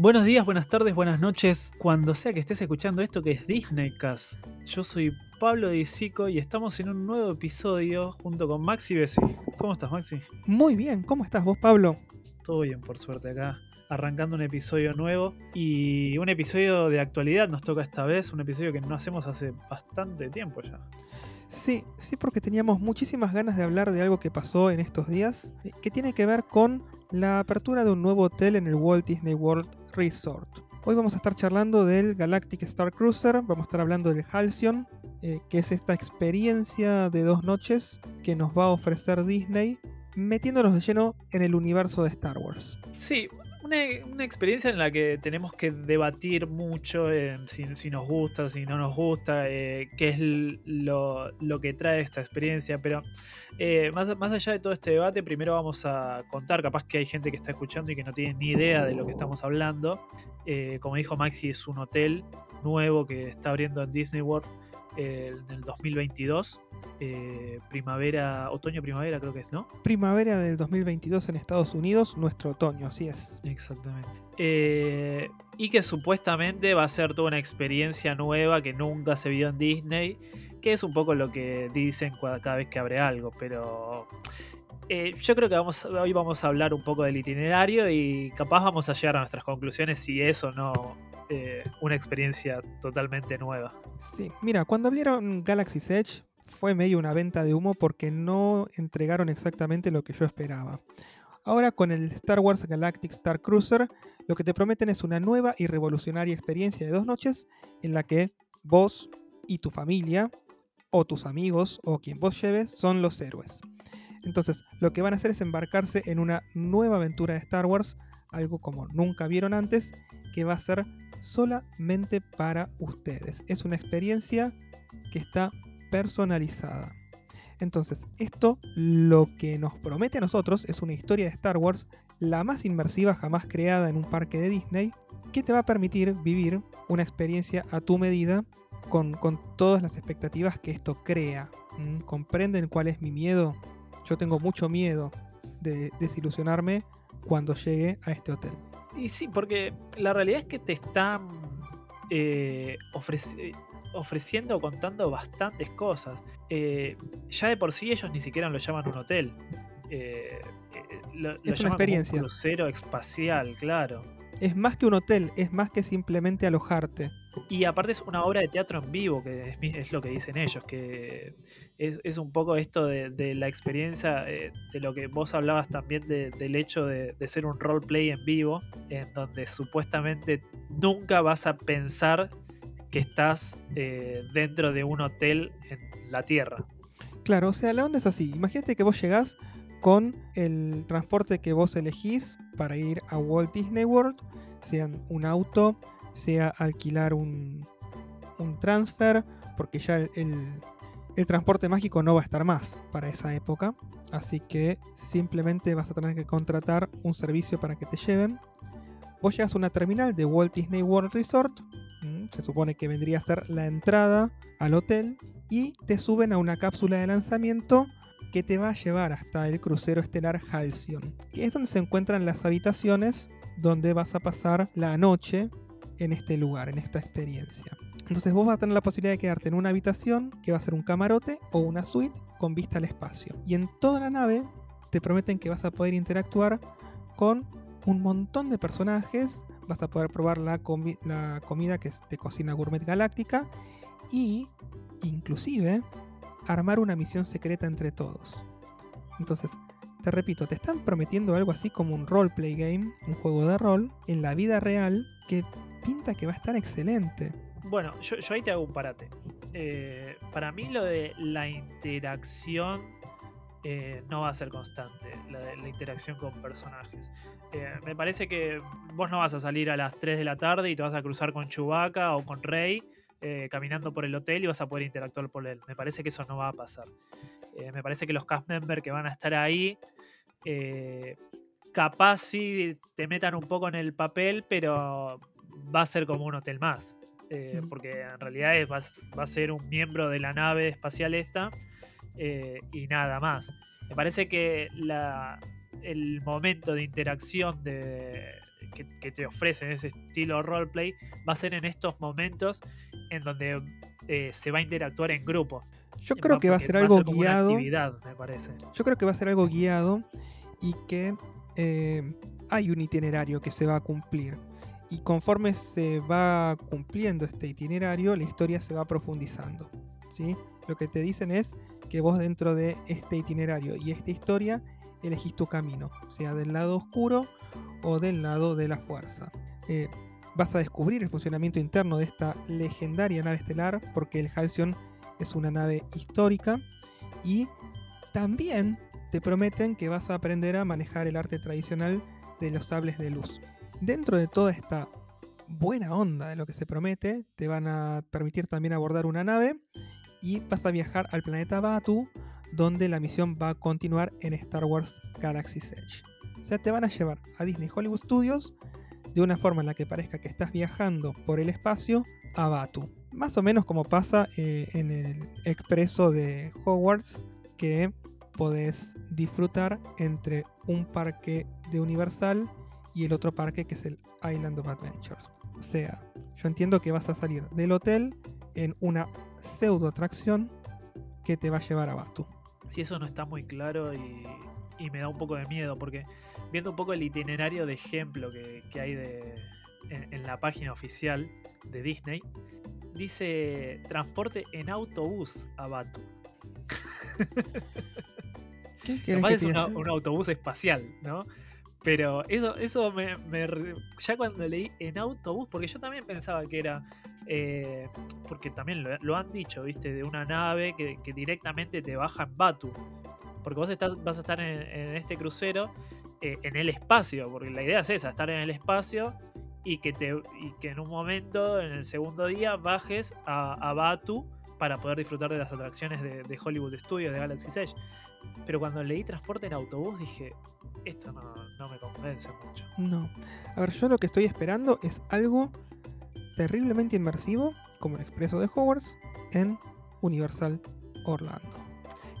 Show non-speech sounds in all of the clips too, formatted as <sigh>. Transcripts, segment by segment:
Buenos días, buenas tardes, buenas noches, cuando sea que estés escuchando esto que es Disneycast. Yo soy Pablo Disico y estamos en un nuevo episodio junto con Maxi Bessi. ¿Cómo estás, Maxi? Muy bien, ¿cómo estás vos, Pablo? Todo bien, por suerte acá. Arrancando un episodio nuevo y un episodio de actualidad nos toca esta vez, un episodio que no hacemos hace bastante tiempo ya. Sí, sí, porque teníamos muchísimas ganas de hablar de algo que pasó en estos días, eh, que tiene que ver con la apertura de un nuevo hotel en el Walt Disney World Resort. Hoy vamos a estar charlando del Galactic Star Cruiser, vamos a estar hablando del Halcyon, eh, que es esta experiencia de dos noches que nos va a ofrecer Disney metiéndonos de lleno en el universo de Star Wars. Sí, una, experiencia en la que tenemos que debatir mucho si, nos gusta, si no nos gusta, eh, qué es lo, que trae esta experiencia. Pero eh, más, más allá de todo este debate, primero vamos a contar, capaz que hay gente que está escuchando y que no tiene ni idea de lo que estamos hablando. Eh, como dijo Maxi, es un hotel nuevo que está abriendo en Disney World en el 2022. Eh, primavera, otoño, primavera creo que es, ¿no? Primavera del 2022 en Estados Unidos, nuestro otoño, así es. Exactamente. Eh, y que supuestamente va a ser toda una experiencia nueva que nunca se vio en Disney, que es un poco lo que dicen cada vez que abre algo, pero eh, yo creo que vamos, hoy vamos a hablar un poco del itinerario y capaz vamos a llegar a nuestras conclusiones si es o no eh, una experiencia totalmente nueva. Sí, mira, cuando abrieron Galaxy's Edge fue medio una venta de humo porque no entregaron exactamente lo que yo esperaba. Ahora con el Star Wars Galactic Star Cruiser, lo que te prometen es una nueva y revolucionaria experiencia de dos noches en la que vos y tu familia, o tus amigos, o quien vos lleves, son los héroes. Entonces, lo que van a hacer es embarcarse en una nueva aventura de Star Wars, algo como nunca vieron antes, que va a ser solamente para ustedes. Es una experiencia que está personalizada. Entonces, esto lo que nos promete a nosotros es una historia de Star Wars, la más inmersiva jamás creada en un parque de Disney, que te va a permitir vivir una experiencia a tu medida con, todas las expectativas que esto crea. ¿Mm? ¿Comprenden cuál es mi miedo? Yo tengo mucho miedo de desilusionarme cuando llegue a este hotel. Y sí, porque la realidad es que te están eh, ofreciendo o contando bastantes cosas. Eh, ya de por sí ellos ni siquiera lo llaman un hotel. Eh, lo, es una experiencia. un crucero espacial, claro. Es más que un hotel, es más que simplemente alojarte. Y aparte es una obra de teatro en vivo, que es, lo que dicen ellos, que es, un poco esto de, la experiencia, eh, de lo que vos hablabas también del hecho de, ser un roleplay en vivo, en donde supuestamente nunca vas a pensar que estás eh, dentro de un hotel en la Tierra. Claro, o sea, la onda es así. Imagínate que vos llegás con el transporte que vos elegís para ir a Walt Disney World, sean un auto, sea alquilar un, un transfer, porque ya el, transporte mágico no va a estar más para esa época. Así que simplemente vas a tener que contratar un servicio para que te lleven. Vos llegas a una terminal de Walt Disney World Resort. Se supone que vendría a ser la entrada al hotel. Y te suben a una cápsula de lanzamiento que te va a llevar hasta el crucero estelar Halcyon. Que es donde se encuentran las habitaciones donde vas a pasar la noche en este lugar, en esta experiencia. Entonces vos vas a tener la posibilidad de quedarte en una habitación que va a ser un camarote o una suite con vista al espacio. Y en toda la nave te prometen que vas a poder interactuar con un montón de personajes, vas a poder probar la, comida que es de cocina gourmet galáctica y inclusive armar una misión secreta entre todos. Entonces, te repito, te están prometiendo algo así como un roleplay game, un juego de rol, en la vida real que pinta que va a estar excelente. Bueno, yo, ahí te hago un parate. Eh, para mí lo de la interacción eh, no va a ser constante, la, interacción con personajes. Eh, me parece que vos no vas a salir a las 3 de la tarde y te vas a cruzar con Chewbacca o con Rey caminando por el hotel y vas a poder interactuar por él. Me parece que eso no va a pasar. me parece que los cast members que van a estar ahí capaz sí te metan un poco en el papel, pero va a ser como un hotel más. Eh, porque en realidad va, a ser un miembro de la nave espacial esta eh, y nada más. Me parece que el momento de interacción de, que, te ofrecen ese estilo roleplay va a ser en estos momentos en donde eh, se va a interactuar en grupo. Yo creo que va a ser algo guiado. me parece. Yo creo que va a ser algo guiado y que eh, hay un itinerario que se va a cumplir. Y conforme se va cumpliendo este itinerario, la historia se va profundizando. ¿sí? Lo que te dicen es que vos dentro de este itinerario y esta historia elegís tu camino, sea del lado oscuro o del lado de la fuerza. Eh, vas a descubrir el funcionamiento interno de esta legendaria nave estelar, porque el Halcyon es una nave histórica, y también te prometen que vas a aprender a manejar el arte tradicional de los sables de luz. Dentro de toda esta buena onda de lo que se promete, te van a permitir también abordar una nave y vas a viajar al planeta Batu, donde la misión va a continuar en Star Wars Galaxy's Edge. O sea, te van a llevar a Disney Hollywood Studios de una forma en la que parezca que estás viajando por el espacio a Batu. Más o menos como pasa eh, en el expreso de Hogwarts, que podés disfrutar entre un parque de Universal y el otro parque que es el Island of Adventures. O sea, yo entiendo que vas a salir del hotel en una pseudo atracción que te va a llevar a Batu. Si eso no está muy claro y, me da un poco de miedo, porque viendo un poco el itinerario de ejemplo que, hay de, en, la página oficial de Disney, dice transporte en autobús a Batu. ¿Qué <laughs> es un autobús espacial, ¿no? Pero eso, eso me, Ya cuando leí en autobús, porque yo también pensaba que era. Eh, porque también lo, han dicho, ¿viste? De una nave que, directamente te baja en Batu. Porque vos estás, vas a estar en, este crucero eh, en el espacio. Porque la idea es esa, estar en el espacio y que, te, y que en un momento, en el segundo día, bajes a, Batu para poder disfrutar de las atracciones de, de Hollywood Studios, de Galaxy Edge. Pero cuando leí transporte en autobús dije, esto no, me convence mucho. No. A ver, yo lo que estoy esperando es algo terriblemente inmersivo, como el expreso de Hogwarts, en Universal Orlando.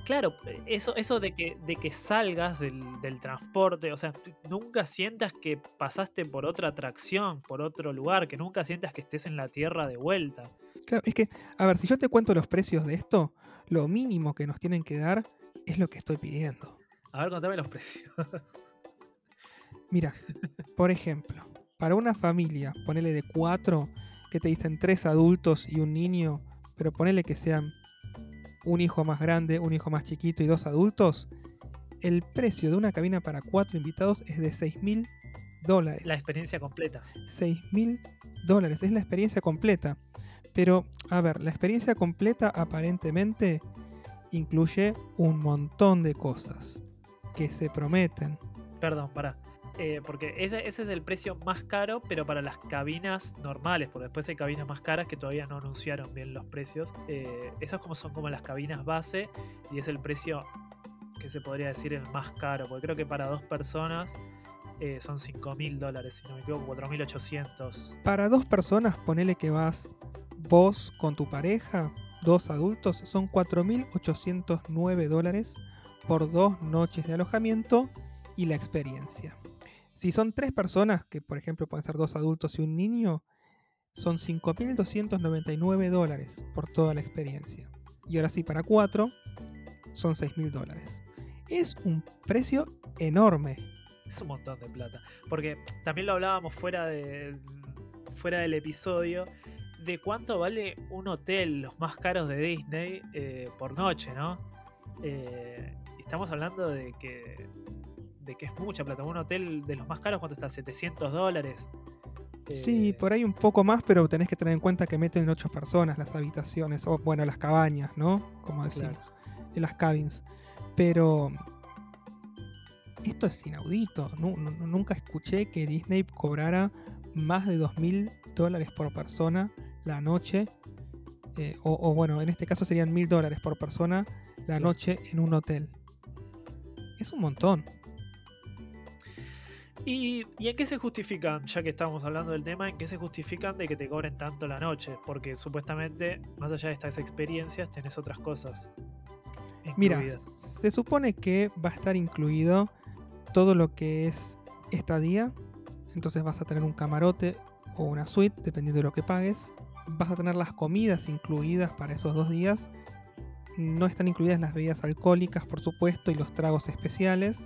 Claro, eso, eso de, que, de que salgas del, transporte, o sea, nunca sientas que pasaste por otra atracción, por otro lugar, que nunca sientas que estés en la tierra de vuelta. Claro, es que, a ver, si yo te cuento los precios de esto, lo mínimo que nos tienen que dar es lo que estoy pidiendo. A ver, contame los precios. <laughs> Mira, por ejemplo, para una familia, ponele de cuatro, que te dicen tres adultos y un niño, pero ponele que sean un hijo más grande, un hijo más chiquito y dos adultos, el precio de una cabina para cuatro invitados es de 6 mil dólares. La experiencia completa. 6 mil dólares, es la experiencia completa. Pero, a ver, la experiencia completa aparentemente incluye un montón de cosas que se prometen. Perdón, para. Eh, porque ese, es el precio más caro, pero para las cabinas normales, porque después hay cabinas más caras que todavía no anunciaron bien los precios. Eh, esas como son como las cabinas base y es el precio que se podría decir el más caro, porque creo que para dos personas eh, son 5 mil dólares, si no me equivoco, 4.800. Para dos personas, ponele que vas vos con tu pareja, dos adultos, son 4.809 dólares por dos noches de alojamiento y la experiencia. Si son tres personas, que por ejemplo pueden ser dos adultos y un niño, son 5.299 dólares por toda la experiencia. Y ahora sí, para cuatro, son 6.000 dólares. Es un precio enorme. Es un montón de plata. Porque también lo hablábamos fuera, de, fuera del episodio de cuánto vale un hotel, los más caros de Disney, eh, por noche, ¿no? Eh, estamos hablando de que, de que es mucha plata. Un hotel de los más caros, ¿cuánto está? ¿700 dólares? Sí, eh, por ahí un poco más, pero tenés que tener en cuenta que meten ocho personas las habitaciones, o bueno, las cabañas, ¿no? Como decimos, en las cabins. Pero esto es inaudito. nunca escuché que Disney cobrara más de 2.000 dólares por persona la noche. Eh, o, bueno, en este caso serían 1.000 dólares por persona la noche en un hotel. Es un montón. ¿Y, en qué se justifican, ya que estamos hablando del tema, en qué se justifican de que te cobren tanto la noche? Porque supuestamente, más allá de estas experiencias, tenés otras cosas. Mira, se supone que va a estar incluido todo lo que es estadía entonces vas a tener un camarote o una suite, dependiendo de lo que pagues. Vas a tener las comidas incluidas para esos dos días. No están incluidas las bebidas alcohólicas, por supuesto, y los tragos especiales.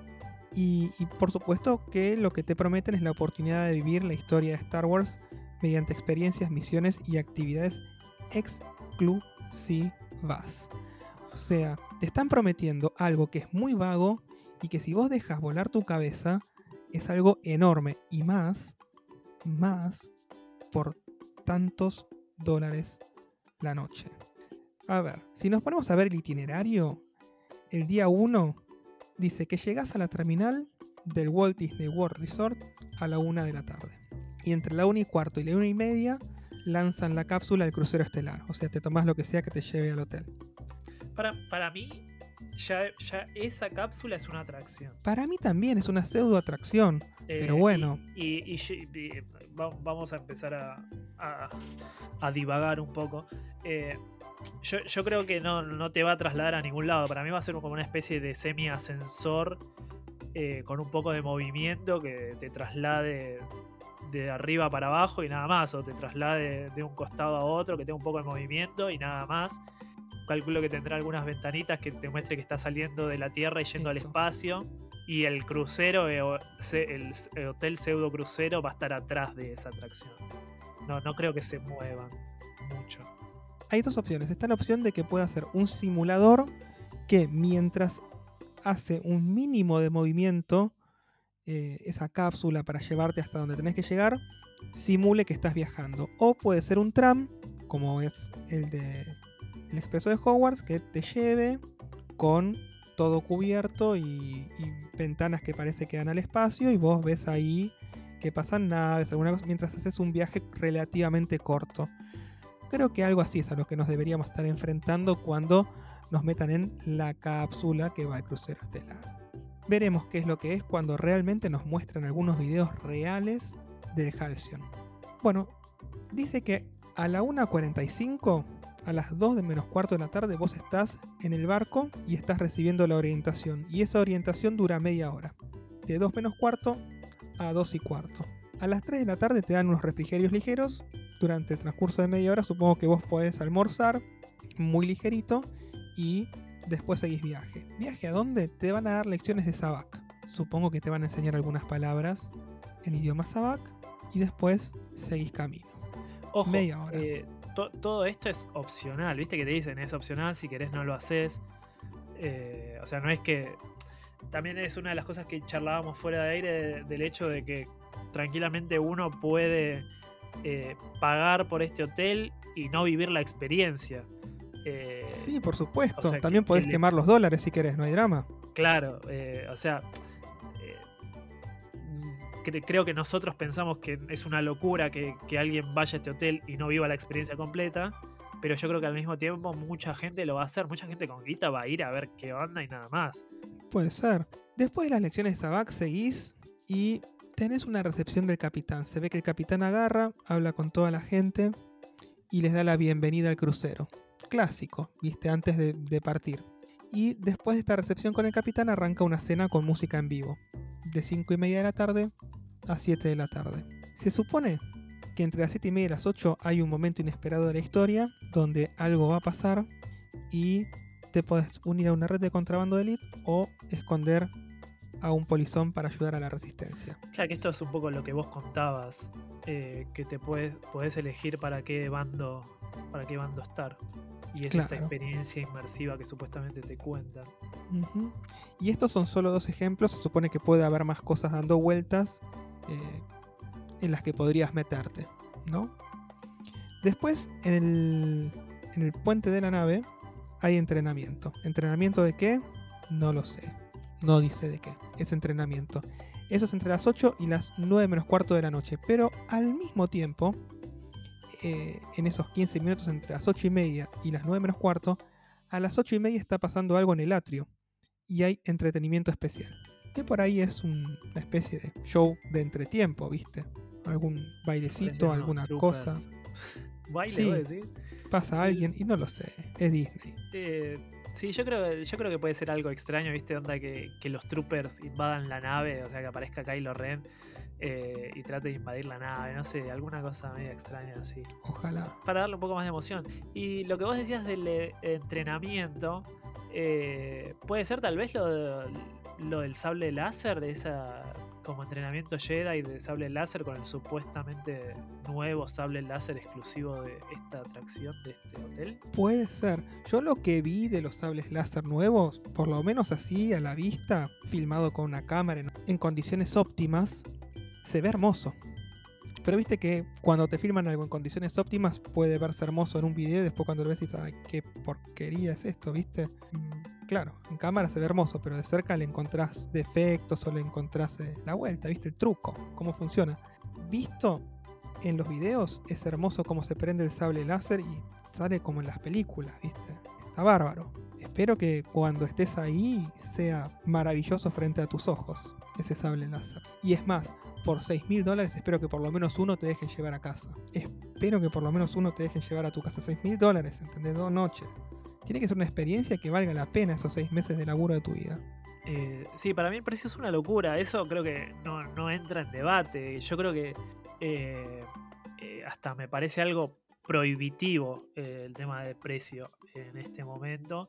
Y, por supuesto que lo que te prometen es la oportunidad de vivir la historia de Star Wars mediante experiencias, misiones y actividades exclusivas. O sea, te están prometiendo algo que es muy vago y que si vos dejas volar tu cabeza es algo enorme y más, más por tantos dólares la noche. A ver, si nos ponemos a ver el itinerario, el día 1 dice que llegas a la terminal del Walt Disney World Resort a la 1 de la tarde. Y entre la 1 y cuarto y la 1 y media lanzan la cápsula del crucero estelar. O sea, te tomas lo que sea que te lleve al hotel. Para, para mí, ya, ya esa cápsula es una atracción. Para mí también es una pseudo atracción. Eh, pero bueno. Y, vamos a empezar a, a- a divagar un poco. Eh, yo, yo creo que no, no te va a trasladar a ningún lado. Para mí va a ser como una especie de semi-ascensor eh, con un poco de movimiento que te traslade de arriba para abajo y nada más. O te traslade de un costado a otro que tenga un poco de movimiento y nada más. Calculo que tendrá algunas ventanitas que te muestre que está saliendo de la Tierra y yendo al espacio. Y el crucero, eh, el hotel pseudo crucero va a estar atrás de esa atracción. No, no creo que se muevan mucho. Hay dos opciones. Está la opción de que pueda ser un simulador que mientras hace un mínimo de movimiento, eh, esa cápsula para llevarte hasta donde tenés que llegar, simule que estás viajando. O puede ser un tram, como es el de el expreso de Hogwarts, que te lleve con todo cubierto y, ventanas que parece que dan al espacio y vos ves ahí que pasan naves, alguna cosa, mientras haces un viaje relativamente corto. Creo que algo así es a lo que nos deberíamos estar enfrentando cuando nos metan en la cápsula que va al crucero estelar. Veremos qué es lo que es cuando realmente nos muestran algunos videos reales del Halcyon. Bueno, dice que a la 1.45, a las 2 de menos cuarto de la tarde, vos estás en el barco y estás recibiendo la orientación. Y esa orientación dura media hora. De 2 menos cuarto a 2 y cuarto. A las 3 de la tarde te dan unos refrigerios ligeros. Durante el transcurso de media hora supongo que vos podés almorzar muy ligerito y después seguís viaje. ¿Viaje a dónde? Te van a dar lecciones de Sabak. Supongo que te van a enseñar algunas palabras en idioma Sabak y después seguís camino. Ojo, Media hora. eh, to- todo esto es opcional, viste que te dicen es opcional, si querés no lo haces. Eh, o sea, no es que. También es una de las cosas que charlábamos fuera de aire de- del hecho de que tranquilamente uno puede eh, pagar por este hotel y no vivir la experiencia. Eh, Sí, por supuesto. o sea, que- También podés que le- quemar los dólares si querés, no hay drama. Claro, o sea, cre- creo que nosotros pensamos que es una locura que, que alguien vaya a este hotel y no viva la experiencia completa, pero yo creo que al mismo tiempo mucha gente lo va a hacer, mucha gente con guita va a ir a ver qué onda y nada más. Puede ser. Después de las lecciones de Sabak seguís y tenés una recepción del capitán. Se ve que el capitán agarra, habla con toda la gente y les da la bienvenida al crucero. Clásico, viste, antes de partir. Y después de esta recepción con el capitán arranca una cena con música en vivo. De 5 y media de la tarde a 7 de la tarde. Se supone que entre las 7 y media y las 8 hay un momento inesperado de la historia donde algo va a pasar y te puedes unir a una red de contrabando de elite o esconder a un polizón para ayudar a la resistencia. Claro que esto es un poco lo que vos contabas, eh, que te puedes, podés elegir para qué bando, para qué bando estar. Y es esta experiencia inmersiva que supuestamente te cuentan. Y estos son solo dos ejemplos, se supone que puede haber más cosas dando vueltas eh, en las que podrías meterte, ¿no? Después, en el, en el puente de la nave hay entrenamiento. ¿Entrenamiento de qué? No lo sé. No dice de qué. Es entrenamiento. Eso es entre las 8 y las 9 menos cuarto de la noche. Pero al mismo tiempo, eh, en esos 15 minutos entre las 8 y media y las 9 menos cuarto, a las 8 y media está pasando algo en el atrio. Y hay entretenimiento especial. Que por ahí es un- una especie de show de entretiempo, ¿viste? Algún bailecito, alguna cosa. <laughs> Baile, Sí. decís. Pasa Sí. alguien y no lo sé. Es Disney. Eh, Sí, yo creo, yo creo que puede ser algo extraño, ¿viste? Onda que, que los troopers invadan la nave, o sea, que aparezca Kylo Ren eh, y trate de invadir la nave, no sé, alguna cosa medio extraña así. Ojalá. Para darle un poco más de emoción. Y lo que vos decías del eh, entrenamiento, eh, puede ser tal vez lo, lo del sable láser, de esa como entrenamiento Jedi de sable láser con el supuestamente nuevo sable láser exclusivo de esta atracción de este hotel. Puede ser. Yo lo que vi de los sables láser nuevos, por lo menos así a la vista, filmado con una cámara en, en condiciones óptimas, se ve hermoso. Pero viste que cuando te filman algo en condiciones óptimas puede verse hermoso en un video y después cuando lo ves dices, ay, qué porquería es esto, ¿viste? Mm, claro, en cámara se ve hermoso, pero de cerca le encontrás defectos o le encontrás eh, la vuelta, ¿viste? El truco, cómo funciona. Visto en los videos es hermoso cómo se prende el sable láser y sale como en las películas, ¿viste? Está bárbaro. Espero que cuando estés ahí sea maravilloso frente a tus ojos ese sable láser. Y es más, por 6 mil dólares espero que por lo menos uno te dejen llevar a casa. Espero que por lo menos uno te dejen llevar a tu casa. 6 mil dólares, ¿entendés? Dos noches. Tiene que ser una experiencia que valga la pena esos 6 meses de laburo de tu vida. Eh, sí, para mí el precio es una locura. Eso creo que no, no entra en debate. Yo creo que eh, eh, hasta me parece algo prohibitivo el tema de precio en este momento.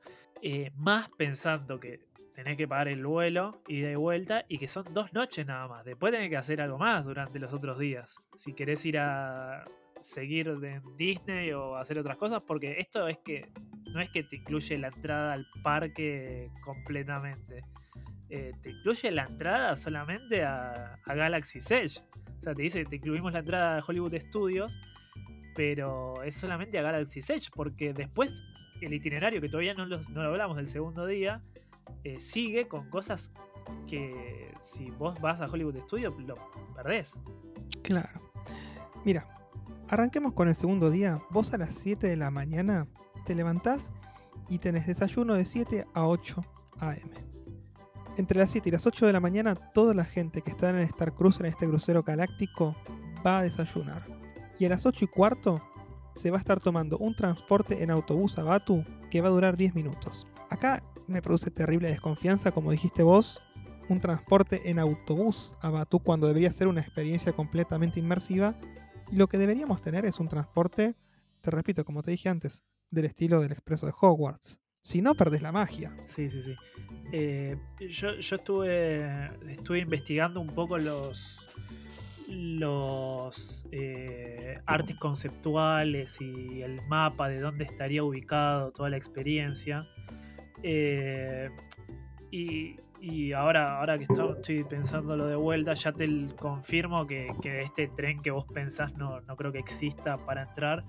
Más pensando que tenés que pagar el vuelo y de vuelta y que son dos noches nada más. Después tenés que hacer algo más durante los otros días. Si querés ir a seguir en Disney o hacer otras cosas, porque esto es que no es que te incluye la entrada al parque completamente. Eh, te incluye la entrada solamente a, a Galaxy Edge. O sea, te dice, te incluimos la entrada a Hollywood Studios, pero es solamente a Galaxy Edge, porque después el itinerario, que todavía no, los- no lo hablamos del segundo día, eh, sigue con cosas que si vos vas a Hollywood Studios lo perdés. Claro. Mira, arranquemos con el segundo día. Vos a las 7 de la mañana te levantás y tenés desayuno de 7 a 8 am. Entre las 7 y las 8 de la mañana, toda la gente que está en el Star Cruiser, en este crucero galáctico, va a desayunar. Y a las 8 y cuarto se va a estar tomando un transporte en autobús a Batu que va a durar 10 minutos. Acá me produce terrible desconfianza, como dijiste vos, un transporte en autobús a Batu cuando debería ser una experiencia completamente inmersiva. Y lo que deberíamos tener es un transporte, te repito, como te dije antes, del estilo del expreso de Hogwarts. Si no, perdés la magia. Sí, sí, sí. Eh, yo, yo estuve, estuve investigando un poco los los eh, artes conceptuales y el mapa de dónde estaría ubicado toda la experiencia. Eh, y, y ahora, ahora que esto- estoy pensándolo de vuelta, ya te confirmo que, que este tren que vos pensás no, no creo que exista para entrar.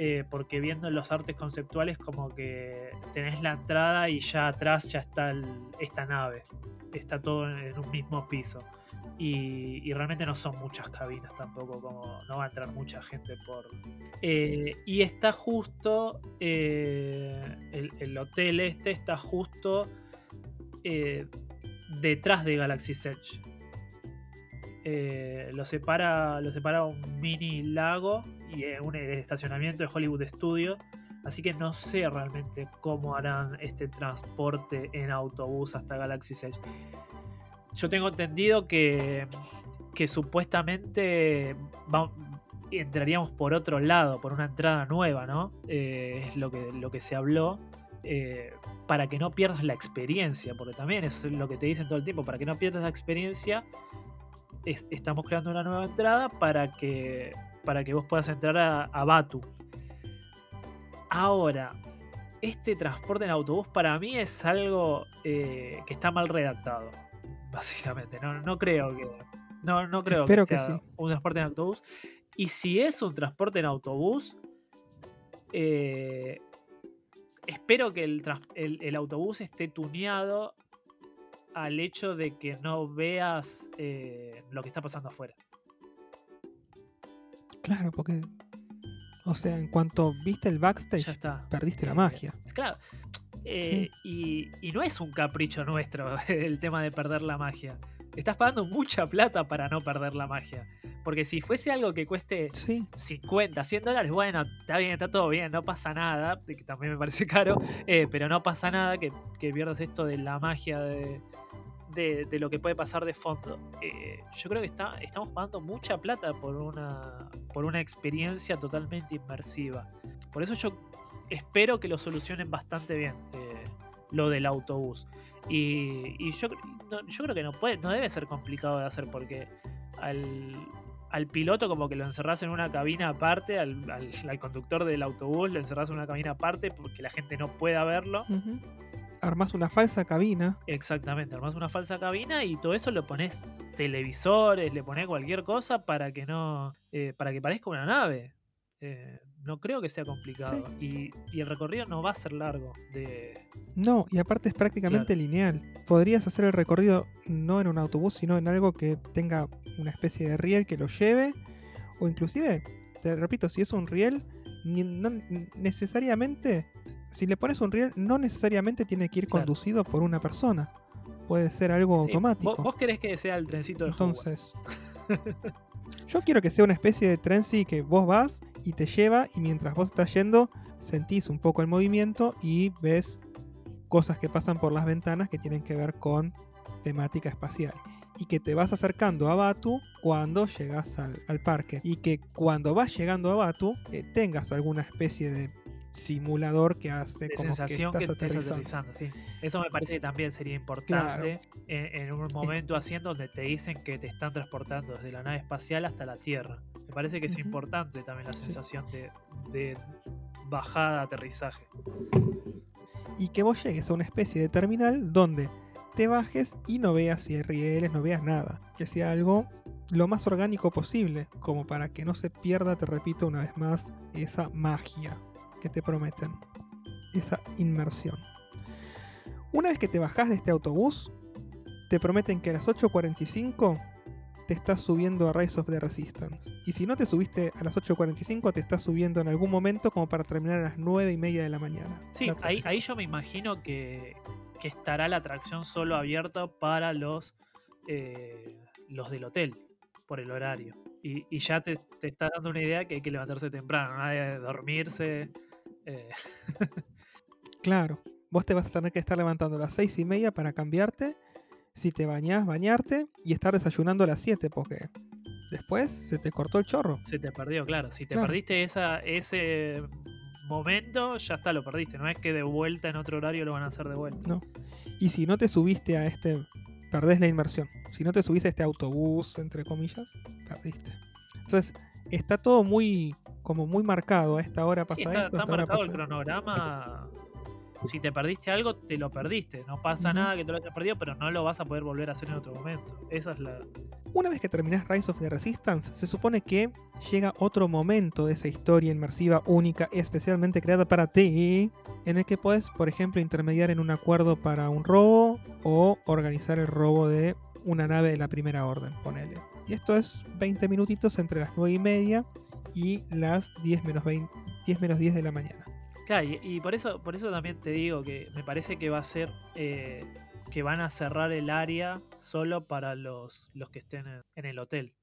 Eh, porque viendo los artes conceptuales como que tenés la entrada y ya atrás ya está esta nave. Está todo en un mismo piso. Y, realmente no son muchas cabinas tampoco, como no va a entrar mucha gente por... Eh, y está justo, eh, el, el hotel este está justo detrás de Galaxy Edge. Lo, separa, lo separa un mini lago y un estacionamiento de Hollywood Studios. Así que no sé realmente cómo harán este transporte en autobús hasta Galaxy Edge. Yo tengo entendido que, que supuestamente va- entraríamos por otro lado, por una entrada nueva, ¿no? Eh, es lo que, lo que se habló. eh, para que no pierdas la experiencia, porque también es lo que te dicen todo el tiempo, para que no pierdas la experiencia, es- estamos creando una nueva entrada para que, para que vos puedas entrar a, a Batu. Ahora, este transporte en autobús para mí es algo eh, que está mal redactado, básicamente. No, no creo que, no, no creo Espero que que sea sí. un transporte en autobús. Y si es un transporte en autobús, eh, espero que el- el autobús esté tuneado al hecho de que no veas eh, lo que está pasando afuera. Claro, porque. O sea, en cuanto viste el Ya backstage, está. perdiste la Eh, magia. Claro. Eh, y, y no es un capricho nuestro <laughs> el tema de perder la magia. Estás pagando mucha plata para no perder la magia. Porque si fuese algo que cueste Sí. 50, 100 dólares, bueno, está bien, está todo bien, no pasa nada, que también me parece <laughs> caro, eh, pero no pasa nada que, que pierdas esto de la magia de, de- lo que puede pasar de fondo. Eh, yo creo que está, estamos pagando mucha plata por una, por una experiencia totalmente inmersiva. Por eso yo espero que lo solucionen bastante bien, eh, lo del autobús. Y, y yo, yo creo que no, puede, no debe ser complicado de hacer porque al, al piloto como que lo encerrás en una cabina aparte, al, al- conductor del autobús lo encerrás en una cabina aparte porque la gente no pueda verlo. Armás una falsa cabina. Exactamente, armás una falsa cabina y todo eso lo pones televisores, le pones cualquier cosa para que no, eh, para que parezca una nave. Eh, no creo que sea complicado y, y el recorrido no va a ser largo. De, No, y aparte es prácticamente lineal. Podrías hacer el recorrido no en un autobús, sino en algo que tenga una especie de riel que lo lleve. O inclusive, te repito, si es un riel, ni- no necesariamente, si le pones un riel, no necesariamente tiene que ir Claro. conducido por una persona. Puede ser algo automático. ¿vos, vos querés que sea el trencito de. Entonces, yo quiero que sea una especie de tren sí que vos vas y te lleva y mientras vos estás yendo sentís un poco el movimiento y ves cosas que pasan por las ventanas que tienen que ver con temática espacial. Y que te vas acercando a Batu cuando llegas al, al parque. Y que cuando vas llegando a Batu eh, tengas alguna especie de simulador que hace de como sensación que que, estás estés aterrizando. sí. Eso me parece que también sería importante en, en un momento así en donde te dicen que te están transportando desde la nave espacial hasta la Tierra. Me parece que es importante también la Sí. sensación de, de bajada, aterrizaje. y que vos llegues a una especie de terminal donde te bajes y no veas rieles, no veas nada. Que sea algo lo más orgánico posible, como para que no se pierda, te repito una vez más, esa magia que te prometen, esa inmersión. Una vez que te bajas de este autobús, te prometen que a las 8.45 te estás subiendo a Rise of the Resistance. Y si no te subiste a las 8.45, te estás subiendo en algún momento como para terminar a las 9 y media de la mañana. Sí, La ahí, yo me imagino que, que estará la atracción solo abierta para los, eh, los del hotel, por el horario. Y, y ya te, te está dando una idea que hay que levantarse temprano, nada de dormirse. Eh, Claro, vos te vas a tener que estar levantando a las seis y media para cambiarte. Si te bañás, bañarte y estar desayunando a las 7 porque después se te cortó el chorro. se te perdió, claro. Si te Claro. perdiste esa, ese momento, ya está, lo perdiste. No es que de vuelta en otro horario lo van a hacer de vuelta. No. Y si no te subiste a este, perdés la inmersión. Si no te subiste a este autobús, entre comillas, perdiste. Entonces, está todo muy, como muy marcado. A esta hora pasa Sí, está, esto, está marcado el cronograma. Si te perdiste algo, te lo perdiste. No pasa nada que te lo hayas perdido, pero no lo vas a poder volver a hacer en otro momento. Esa es la. Una vez que terminás Rise of the Resistance, se supone que llega otro momento de esa historia inmersiva única, especialmente creada para ti, en el que puedes, por ejemplo, intermediar en un acuerdo para un robo o organizar el robo de una nave de la primera orden, ponele. Y esto es 20 minutitos entre las 9 y media y las 10 menos, 20 10 menos 10 de la mañana. Claro, y, y por eso, por eso también te digo que me parece que va a ser eh, que van a cerrar el área solo para los, los que estén en, en el hotel.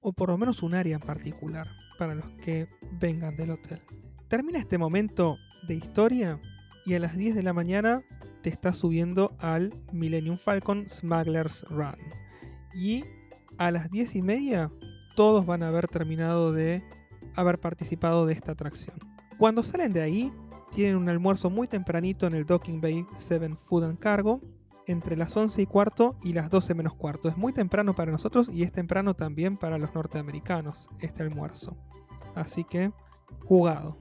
O por lo menos un área en particular para los que vengan del hotel. Termina este momento de historia y a las 10 de la mañana te estás subiendo al Millennium Falcon Smuggler's Run. Y a las 10 y media todos van a haber terminado de haber participado de esta atracción. Cuando salen de ahí, tienen un almuerzo muy tempranito en el Docking Bay 7 Food and Cargo entre las 11 y cuarto y las 12 menos cuarto. Es muy temprano para nosotros y es temprano también para los norteamericanos este almuerzo. Así que, jugado.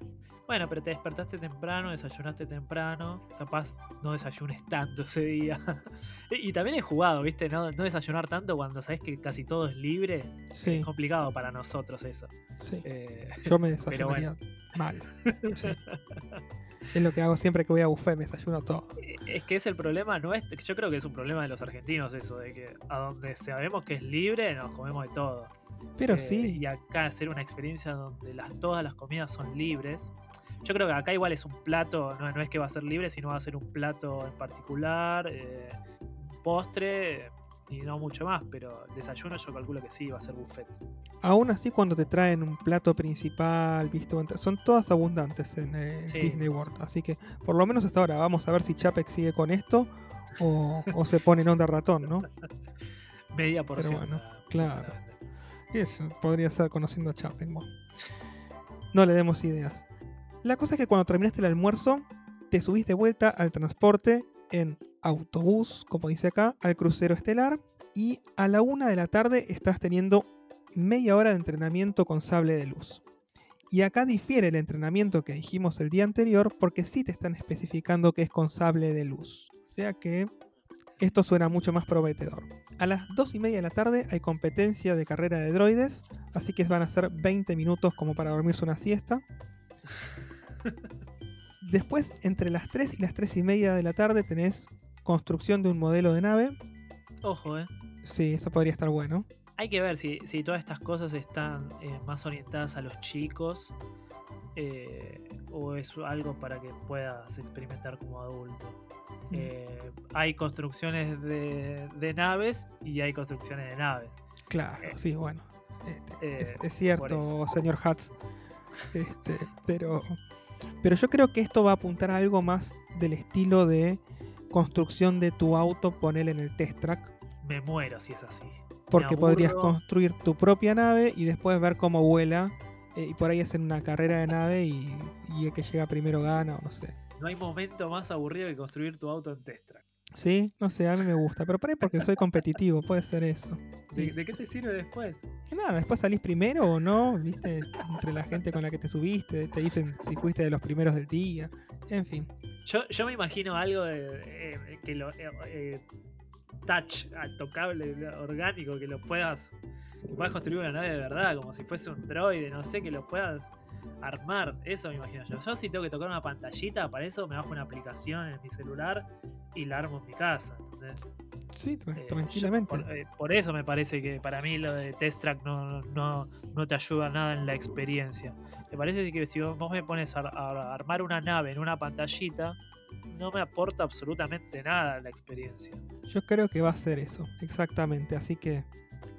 Bueno, pero te despertaste temprano, desayunaste temprano, capaz no desayunes tanto ese día. <laughs> y también he jugado, ¿viste? No, no desayunar tanto cuando sabes que casi todo es libre. Sí, Es complicado para nosotros eso. sí. Eh, Yo me <laughs> desayunaría mal. Sí. <laughs> Es lo que hago siempre que voy a buffet, me desayuno todo. Es que es el problema, no es, yo creo que es un problema de los argentinos eso, de que a donde sabemos que es libre nos comemos de todo. Pero Eh, sí, Y acá hacer una experiencia donde las, todas las comidas son libres. Yo creo que acá igual es un plato, no, no es que va a ser libre, sino va a ser un plato en particular, eh, un postre, y no mucho más, pero desayuno yo calculo que sí va a ser buffet. Aún así, cuando te traen un plato principal, visto, son todas abundantes en eh, Sí, Disney World. sí. Así que, por lo menos hasta ahora, vamos a ver si Chapek sigue con esto o, o se pone en onda ratón, ¿no? <laughs> Media porción. bueno, la- la claro. podría ser conociendo a Chapek. bueno. No le demos ideas. La cosa es que cuando terminaste el almuerzo, te subís de vuelta al transporte en autobús, como dice acá, al crucero estelar. Y a la una de la tarde estás teniendo media hora de entrenamiento con sable de luz. Y acá difiere el entrenamiento que dijimos el día anterior porque sí te están especificando que es con sable de luz. O sea que esto suena mucho más prometedor. A las 2 y media de la tarde hay competencia de carrera de droides, así que van a ser 20 minutos como para dormirse una siesta. <laughs> Después, entre las 3 y las 3 y media de la tarde tenés construcción de un modelo de nave. Ojo, eh. Sí, eso podría estar bueno. Hay que ver si, si todas estas cosas están eh, más orientadas a los chicos eh, o es algo para que puedas experimentar como adulto. Mm. Eh, hay construcciones de, de naves y hay construcciones de naves. Claro, sí, bueno. Este, es, es cierto, señor Hatz. Este, pero, pero yo creo que esto va a apuntar a algo más del estilo de construcción de tu auto, ponele en el test track. Me muero si es así. Porque podrías construir tu propia nave y después ver cómo vuela. eh, y por ahí hacer una carrera de nave y, y el que llega primero gana o no sé. No hay momento más aburrido que construir tu auto en test track. Sí, no sé, a mí me gusta. Pero por ahí porque soy competitivo, puede ser eso. ¿De, Sí. de qué te sirve después? Nada, después salís primero o no, viste, entre la gente con la que te subiste, te dicen si fuiste de los primeros del día, en fin. Yo, yo me imagino algo de, eh, que lo eh, eh, touch, ah, tocable, orgánico, que lo puedas, que puedas construir una nave de verdad, como si fuese un droide, no sé, que lo puedas armar. Eso me imagino yo. Yo si tengo que tocar una pantallita, para eso me bajo una aplicación en mi celular y la armo en mi casa. ¿entendés? Sí, tra- Eh, yo- tranquilamente. por, eh, por eso me parece que para mí lo de Test Track no, no, no te ayuda nada en la experiencia. Me parece que si vos vos me pones a, a armar una nave en una pantallita, no me aporta absolutamente nada a la experiencia. Yo creo que va a ser eso, exactamente. Así que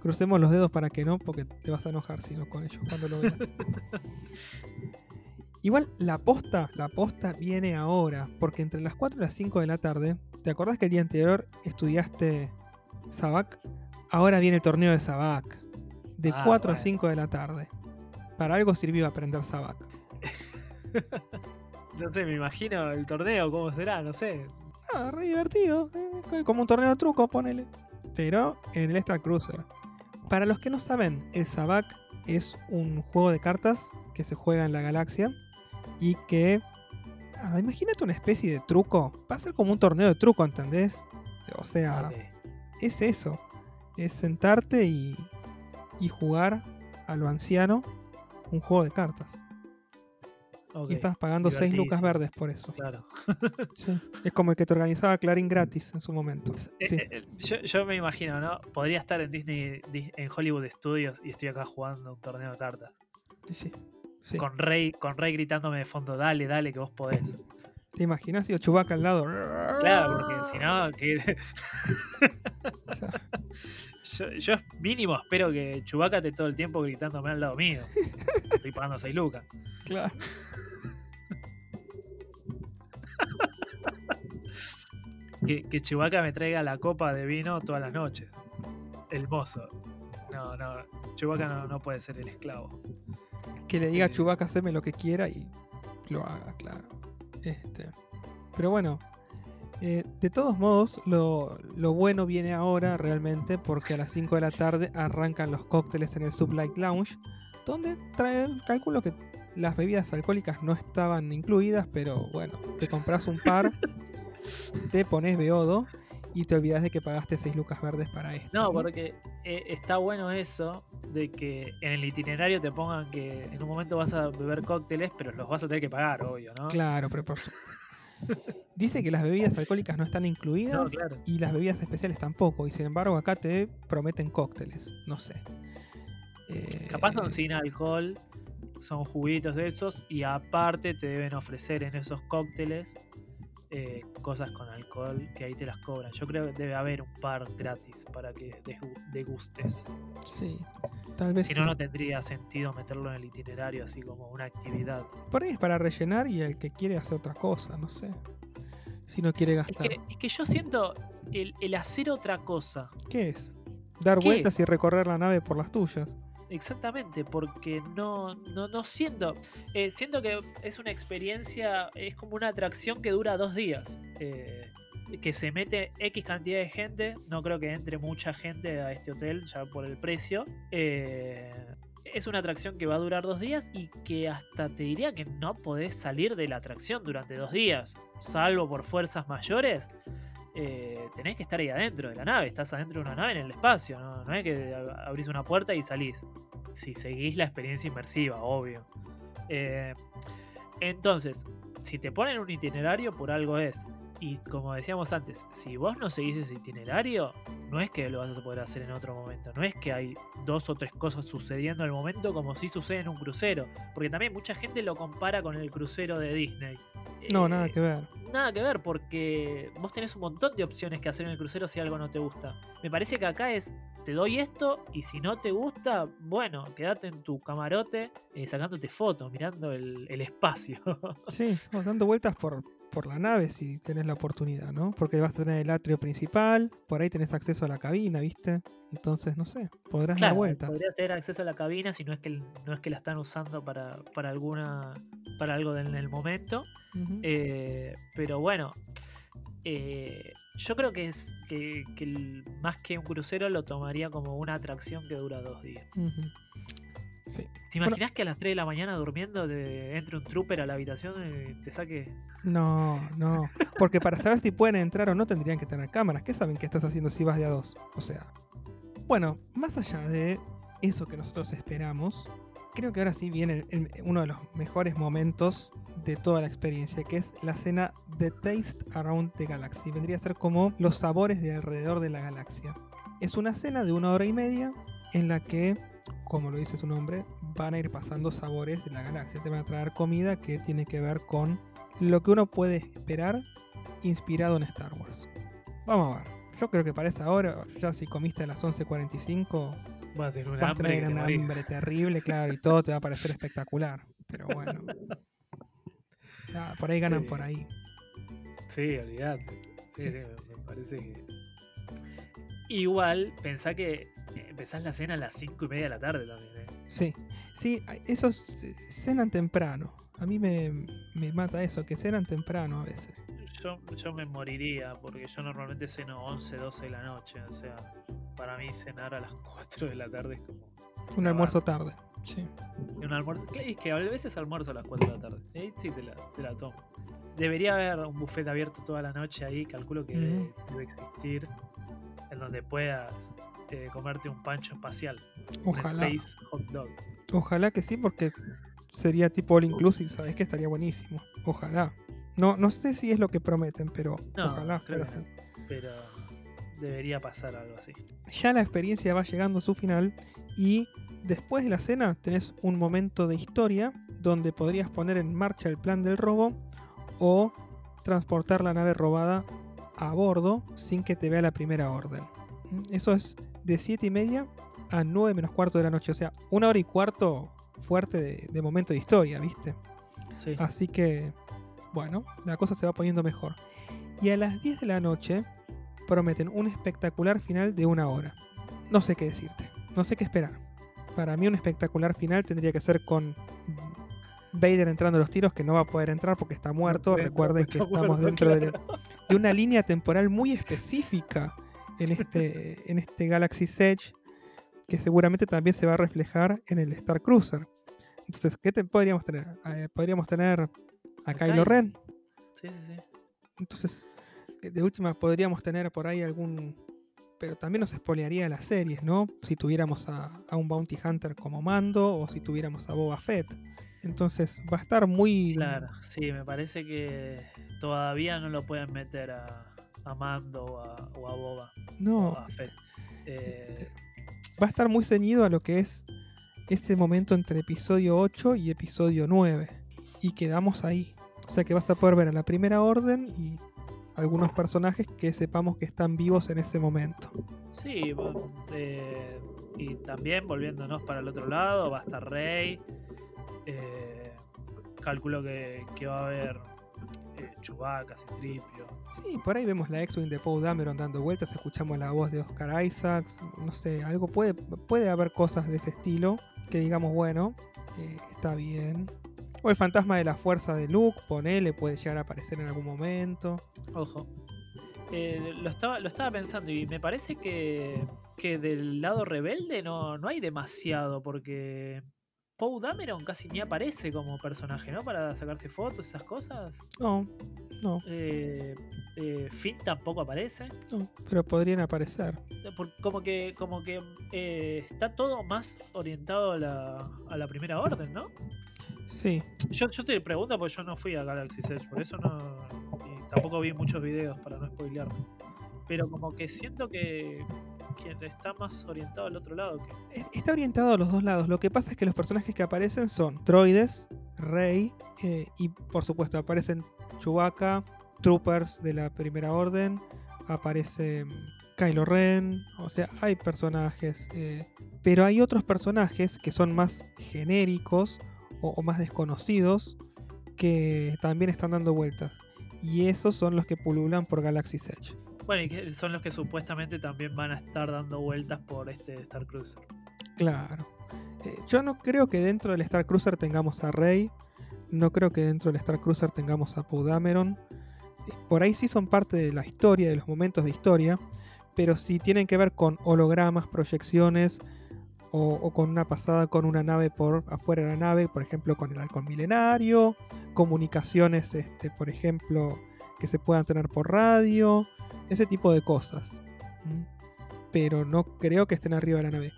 crucemos los dedos para que no, porque te vas a enojar si no con ellos cuando lo veas. <laughs> Igual la posta, la posta viene ahora, porque entre las 4 y las 5 de la tarde, ¿te acordás que el día anterior estudiaste Sabac? Ahora viene el torneo de Sabac, de Ah, 4 a bueno. 5 de la tarde. Para algo sirvió aprender Sabac. <laughs> No sé, me imagino el torneo, cómo será, no sé. Ah, re divertido. eh, como un torneo de truco, ponele. Pero en el Star Cruiser. Para los que no saben, el Sabac es un juego de cartas que se juega en la galaxia y que. ah, imagínate una especie de truco. Va a ser como un torneo de truco, ¿entendés? O sea, es eso. Es sentarte y, y jugar a lo anciano un juego de cartas. Ok, Y estás pagando 6 lucas verdes por eso. Claro. Sí. Es como el que te organizaba Clarín gratis en su momento. Eh, Sí. eh, eh, yo, yo me imagino, ¿no? Podría estar en Disney, Dis- en Hollywood Studios y estoy acá jugando un torneo de cartas. Sí, sí. Con Rey, con Rey gritándome de fondo, dale, dale, que vos podés. ¿Te imaginas? Y Chubaca al lado. Claro, porque si no, que <laughs> yo, yo mínimo espero que Chubaca esté todo el tiempo gritándome al lado mío. Estoy pagando 6 lucas. claro. <laughs> Que, que Chewbacca me traiga la copa de vino todas las noches. El mozo. No, no. Chewbacca no, no puede ser el esclavo. Que le diga a Eh. Chubaca haceme lo que quiera y lo haga, claro. Este. Pero bueno. eh, de todos modos, lo, lo bueno viene ahora realmente porque a las 5 de la tarde arrancan los cócteles en el Sublight Lounge, donde trae, calculo que las bebidas alcohólicas no estaban incluidas, pero bueno, te compras un par, <laughs> te pones beodo y te olvidas de que pagaste 6 lucas verdes para esto. No, porque eh, está bueno eso de que en el itinerario te pongan que en un momento vas a beber cócteles, pero los vas a tener que pagar, obvio, ¿no? Claro, pero por <laughs> Dice que las bebidas alcohólicas no están incluidas No, claro. y las bebidas especiales tampoco. Y sin embargo acá te prometen cócteles. No sé. Eh, Capaz son sin alcohol, son juguitos de esos y aparte te deben ofrecer en esos cócteles eh, cosas con alcohol que ahí te las cobran. Yo creo que debe haber un par gratis para que degu- degustes. Sí, tal vez. Si sí. no, no tendría sentido meterlo en el itinerario así como una actividad. Por ahí es para rellenar y el que quiere hacer otra cosa, no sé. Si no quiere Es gastar. que, es que yo siento el, el hacer otra cosa. ¿Qué es? Dar ¿Qué vueltas y recorrer la nave por las tuyas. Exactamente, porque no, no, no siento. eh, siento que es una experiencia, es como una atracción que dura dos días. eh, que se mete X cantidad de gente. No creo que entre mucha gente a este hotel ya por el precio. eh, es una atracción que va a durar dos días y que hasta te diría que no podés salir de la atracción durante dos días. Salvo por fuerzas mayores. eh, tenés que estar ahí adentro de la nave. Estás adentro de una nave en el espacio. No, es que ab- abrís una puerta y salís si seguís la experiencia inmersiva, obvio. Eh, entonces, si te ponen un itinerario, por algo es. Y como decíamos antes, si vos no seguís ese itinerario, no es que lo vas a poder hacer en otro momento. No es que hay dos o tres cosas sucediendo en el momento como si sucede en un crucero. Porque también mucha gente lo compara con el crucero de Disney. No, Eh, nada que ver. Nada que ver, porque vos tenés un montón de opciones que hacer en el crucero si algo no te gusta. Me parece que acá es, te doy esto y si no te gusta, bueno, quédate en tu camarote eh, sacándote fotos, mirando el, el espacio. <laughs> Sí, dando vueltas por, por la nave si tenés la oportunidad, ¿no? Porque vas a tener el atrio principal, por ahí tenés acceso a la cabina, ¿viste? Entonces, no sé, podrás dar claro, vueltas. podrías tener acceso a la cabina si no es que, no es que la están usando para, para alguna para algo en el momento. Eh, pero bueno, eh, yo creo que es que, que más que un crucero lo tomaría como una atracción que dura dos días. Ujú. Sí. ¿Te imaginas que a las 3 de la mañana durmiendo te entre un trooper a la habitación y te saque? No, no. Porque para saber si pueden entrar o no tendrían que tener cámaras. ¿Qué saben qué estás haciendo si vas de a dos? O sea. Bueno, más allá de eso que nosotros esperamos, creo que ahora sí viene el- el- uno de los mejores momentos de toda la experiencia, que es la cena The Taste Around the Galaxy. Vendría a ser como los sabores de alrededor de la galaxia. Es una cena de una hora y media en la que, como lo dice su nombre, van a ir pasando sabores de la galaxia. Te van a traer comida que tiene que ver con lo que uno puede esperar inspirado en Star Wars. Vamos a ver. Yo creo que para esa hora, ya si comiste a las 11.45, Vas a tener un hambre. tener un hambre terrible, claro, y todo te va a parecer espectacular. Pero bueno. Nada, <laughs> por ahí ganan Sí. por ahí. Sí, olvídate. Sí, sí, me parece que. Igual, pensá que empezás la cena a las 5 y media de la tarde también. ¿eh? Sí, sí, esos cenan temprano. A mí me, me mata eso, que cenan temprano a veces. Yo, yo me moriría porque yo normalmente ceno 11, 12 de la noche. O sea, para mí cenar a las <laughs> 4 de la tarde es como. Un almuerzo tarde. Sí. Un almuerzo. Es que a veces almuerzo a las 4 de la tarde. Ahí sí te la, te la tomo. Debería haber un buffet abierto toda la noche ahí. Calculo que debe existir. En donde puedas eh, comerte un pancho espacial. Ojalá. Un space hot dog. Ojalá que sí, porque sería tipo all inclusive, ¿sabes? Que estaría buenísimo. Ojalá. No, no sé si es lo que prometen, pero No, ojalá creo que. Pero debería pasar algo así. Ya la experiencia va llegando a su final y después de la cena tenés un momento de historia donde podrías poner en marcha el plan del robo o transportar la nave robada a bordo sin que te vea la primera orden. Eso es de 7 y media a 9 menos cuarto de la noche, o sea, una hora y cuarto fuerte de, de momento de historia, ¿viste? Sí. Así que, bueno, la cosa se va poniendo mejor. Y a las 10 de la noche prometen un espectacular final de una hora. No sé qué decirte, no sé qué esperar. Para mí un espectacular final tendría que ser con Vader entrando a los tiros, que no va a poder entrar porque está muerto. entrar Recuerden que estamos muerto, dentro de una línea temporal muy específica en este, <laughs> en este Galaxy Edge, que seguramente también se va a reflejar en el Star Cruiser. Entonces, ¿qué te, podríamos tener? Eh, podríamos tener a A Kylo Kylo. Ren. Sí, sí, sí. Entonces, eh, de última podríamos tener por ahí algún... Pero también nos espolearía las series, ¿no? Si tuviéramos a, a un Bounty Hunter como Mando o si tuviéramos a Boba Fett. Entonces va a estar muy... Claro, sí, me parece que todavía no lo pueden meter a, a Mando o a, o a Boba. No, o a Fett. Eh, va a estar muy ceñido a lo que es este momento entre episodio 8 y episodio 9. Y quedamos ahí. O sea que vas a poder ver a la primera orden y algunos personajes que sepamos que están vivos en ese momento. Sí, eh, y también volviéndonos para el otro lado, va a estar Rey. Eh, calculo que, va a haber eh, Chewbacca, Citripio. Sí, por ahí vemos la X-Wing de Poe Dameron dando vueltas, escuchamos la voz de Oscar Isaacs, no sé, algo puede, puede haber cosas de ese estilo que digamos, bueno, eh, está bien. O el fantasma de la fuerza de Luke, ponele, puede llegar a aparecer en algún momento. Ojo. Eh, lo, estaba, lo estaba pensando y me parece que, que del lado rebelde no, no hay demasiado, porque Poe Dameron casi ni aparece como personaje, ¿no? Para sacarse fotos, esas cosas. No, no. Eh, eh, Finn tampoco aparece. No, pero podrían aparecer. como que, como que eh, está todo más orientado a la, a la primera orden, ¿no? Sí. Yo, yo te pregunto porque yo no fui a Galaxy Edge, por eso no. Y tampoco vi muchos videos para no spoilearme. Pero como que siento que, está más orientado al otro lado. Está orientado a los dos lados. Lo que pasa es que los personajes que aparecen son droides, Rey, eh, y por supuesto aparecen Chewbacca, Troopers de la Primera Orden, aparece Kylo Ren, o sea, hay personajes, eh, pero hay otros personajes que son más genéricos o, más desconocidos que también están dando vueltas. Y esos son los que pululan por Galaxy's Edge. Bueno, y son los que supuestamente también van a estar dando vueltas por este Star Cruiser. Claro. Eh, yo no creo que dentro del Star Cruiser tengamos a Rey. No creo que dentro del Star Cruiser tengamos a Poe Dameron por ahí sí son parte de la historia, de los momentos de historia, pero si tienen que ver con hologramas, proyecciones o, con una pasada con una nave por afuera de la nave, por ejemplo con el halcón milenario, comunicaciones, este, por ejemplo, que se puedan tener por radio, ese tipo de cosas. Pero no creo que estén arriba de la nave.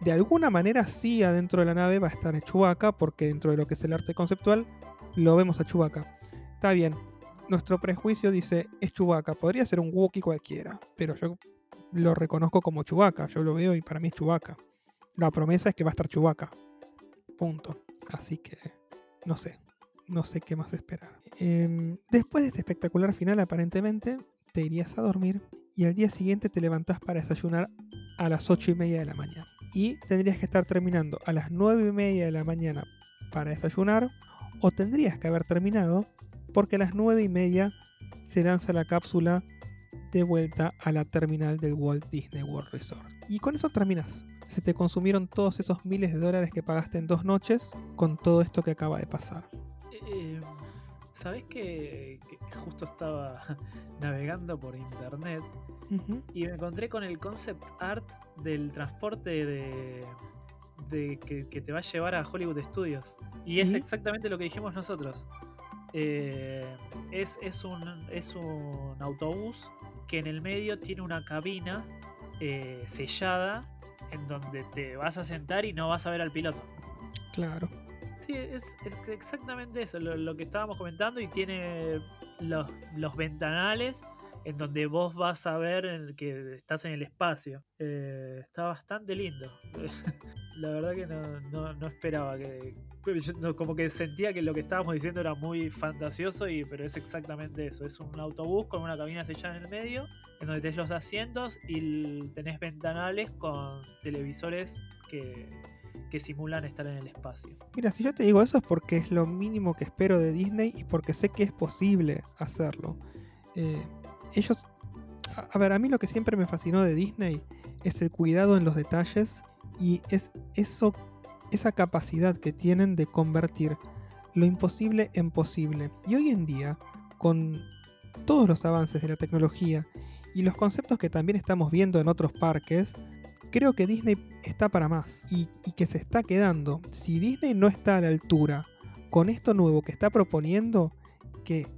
De alguna manera sí adentro de la nave va a estar Chewbacca, porque dentro de lo que es el arte conceptual lo vemos a Chewbacca. Está bien, nuestro prejuicio dice es Chubaca, podría ser un Wookiee cualquiera, pero yo lo reconozco como Chubaca, yo lo veo y para mí es Chubaca. La promesa es que va a estar Chubaca. Punto. Así que no sé, no sé qué más esperar. Em, después de este espectacular final, aparentemente, te irías a dormir y al día siguiente te levantás para desayunar a las 8 y media de la mañana. Y tendrías que estar terminando a las 9 y media de la mañana para desayunar o tendrías que haber terminado porque a las 9 y media se lanza la cápsula de vuelta a la terminal del Walt Disney World Resort. Y con eso terminas. Se te consumieron todos esos miles de dólares que pagaste en dos noches con todo esto que acaba de pasar. Eh, Sabes que, justo estaba <laughs> navegando por internet y me encontré con el concept art del transporte de, que, te va a llevar a Hollywood Studios. Y es exactamente lo que dijimos nosotros. Eh, es, es, un, es un autobús que en el medio tiene una cabina eh, sellada en donde te vas a sentar y no vas a ver al piloto. Claro. Sí, es, exactamente eso, lo, que estábamos comentando y tiene los, los ventanales en donde vos vas a ver que estás en el espacio. Eh, está bastante lindo. <laughs> La verdad que no, esperaba que... como que sentía que lo que estábamos diciendo era muy fantasioso, y, pero es exactamente eso. Es un autobús con una cabina sellada en el medio, en donde tenés los asientos y tenés ventanales con televisores que, que simulan estar en el espacio. Mira, si yo te digo eso es porque es lo mínimo que espero de Disney y porque sé que es posible hacerlo. Eh, ellos, a ver, a mí lo que siempre me fascinó de Disney es el cuidado en los detalles y es eso, esa capacidad que tienen de convertir lo imposible en posible. Y hoy en día, con todos los avances de la tecnología y los conceptos que también estamos viendo en otros parques, creo que Disney está para más y, que se está quedando. Si Disney no está a la altura con esto nuevo que está proponiendo, que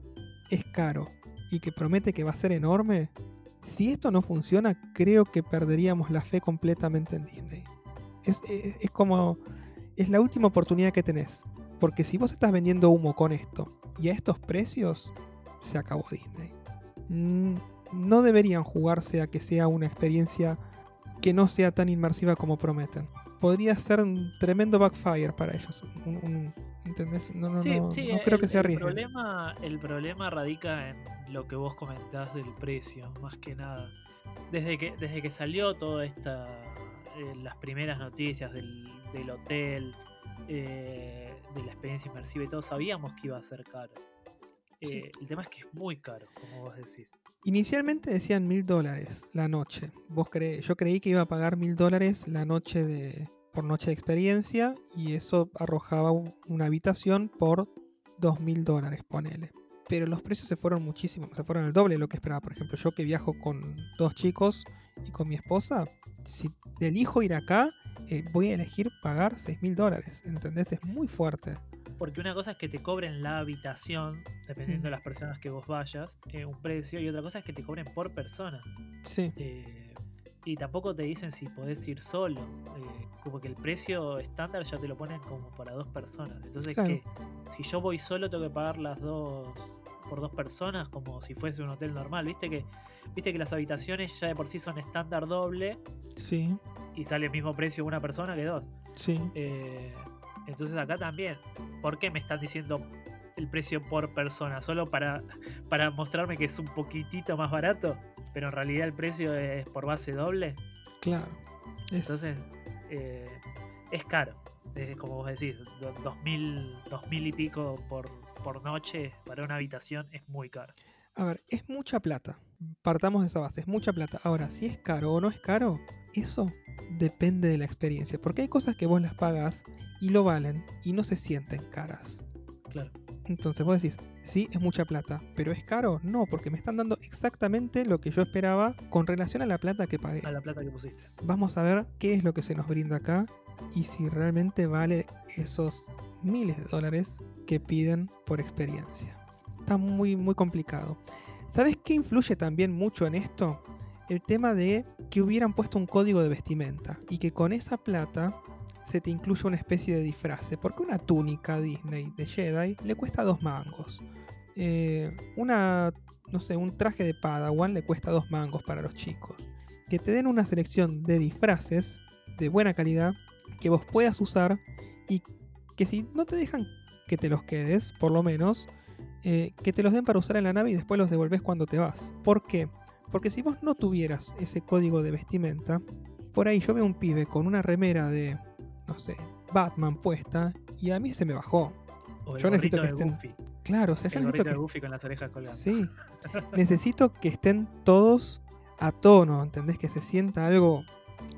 es caro, y que promete que va a ser enorme, si esto no funciona, creo que perderíamos la fe completamente en Disney. Es, como. Es la última oportunidad que tenés. Porque si vos estás vendiendo humo con esto y a estos precios, se acabó Disney. No deberían jugarse a que sea una experiencia que no sea tan inmersiva como prometen. Podría ser un tremendo backfire para ellos. ¿Entendés? No, no, Sí, no, sí, no creo que el, se el problema, el problema radica en lo que vos comentás del precio, más que nada. Desde que, desde que salió toda esta. eh, las primeras noticias del, del hotel, eh, de la experiencia inmersiva y todo, sabíamos que iba a ser caro. Eh, El tema es que es muy caro, como vos decís. Inicialmente decían mil dólares la noche. Vos cre- yo creí que iba a pagar mil dólares la noche de por noche de experiencia y eso arrojaba un- una habitación por dos mil dólares, ponele. Pero los precios se fueron muchísimo, se fueron al doble de lo que esperaba. Por ejemplo, yo que viajo con dos chicos y con mi esposa, si elijo ir acá, eh, voy a elegir pagar seis mil dólares. ¿Entendés? Es muy fuerte. Porque una cosa es que te cobren la habitación, dependiendo de Mm. las personas que vos vayas, eh, un precio, y otra cosa es que te cobren por persona. Sí. Eh, y tampoco te dicen si podés ir solo. eh, como que el precio estándar ya te lo ponen como para dos personas. Entonces, Claro. que si yo voy solo, tengo que pagar las dos por dos personas, como si fuese un hotel normal. Viste que, viste que las habitaciones ya de por sí son estándar doble Sí. y sale el mismo precio una persona que dos. Sí. Eh, entonces acá también, ¿por qué me están diciendo el precio por persona? ¿Solo para, para mostrarme que es un poquitito más barato? Pero en realidad el precio es por base doble. Claro. Es- Entonces eh, es caro. Es como vos decís, do- dos mil, dos mil y pico por, por noche para una habitación es muy caro. A ver, es mucha plata. Partamos de esa base, es mucha plata. Ahora, si es caro o no es caro, eso depende de la experiencia. Porque hay cosas que vos las pagas y lo valen y no se sienten caras. Claro. Entonces vos decís, sí, es mucha plata, pero ¿es caro? No, porque me están dando exactamente lo que yo esperaba con relación a la plata que pagué. A la plata que pusiste. Vamos a ver qué es lo que se nos brinda acá y si realmente vale esos miles de dólares que piden por experiencia. Está muy, muy complicado. ¿Sabes qué influye también mucho en esto? El tema de que hubieran puesto un código de vestimenta y que con esa plata se te incluye una especie de disfraz. Porque una túnica Disney de Jedi le cuesta dos mangos. Eh, una, no sé, un traje de Padawan le cuesta dos mangos para los chicos. Que te den una selección de disfraces de buena calidad que vos puedas usar y que si no te dejan que te los quedes, por lo menos, eh, que te los den para usar en la nave y después los devolves cuando te vas. ¿Por qué? Porque si vos no tuvieras ese código de vestimenta, por ahí yo veo un pibe con una remera de, no sé, Batman puesta y a mí se me bajó. O el Yo necesito que de estén- Goofy. Claro, o sea, yo El necesito que de Goofy con las orejas colgando. Sí. <laughs> Necesito que estén todos a tono, ¿entendés? Que se sienta algo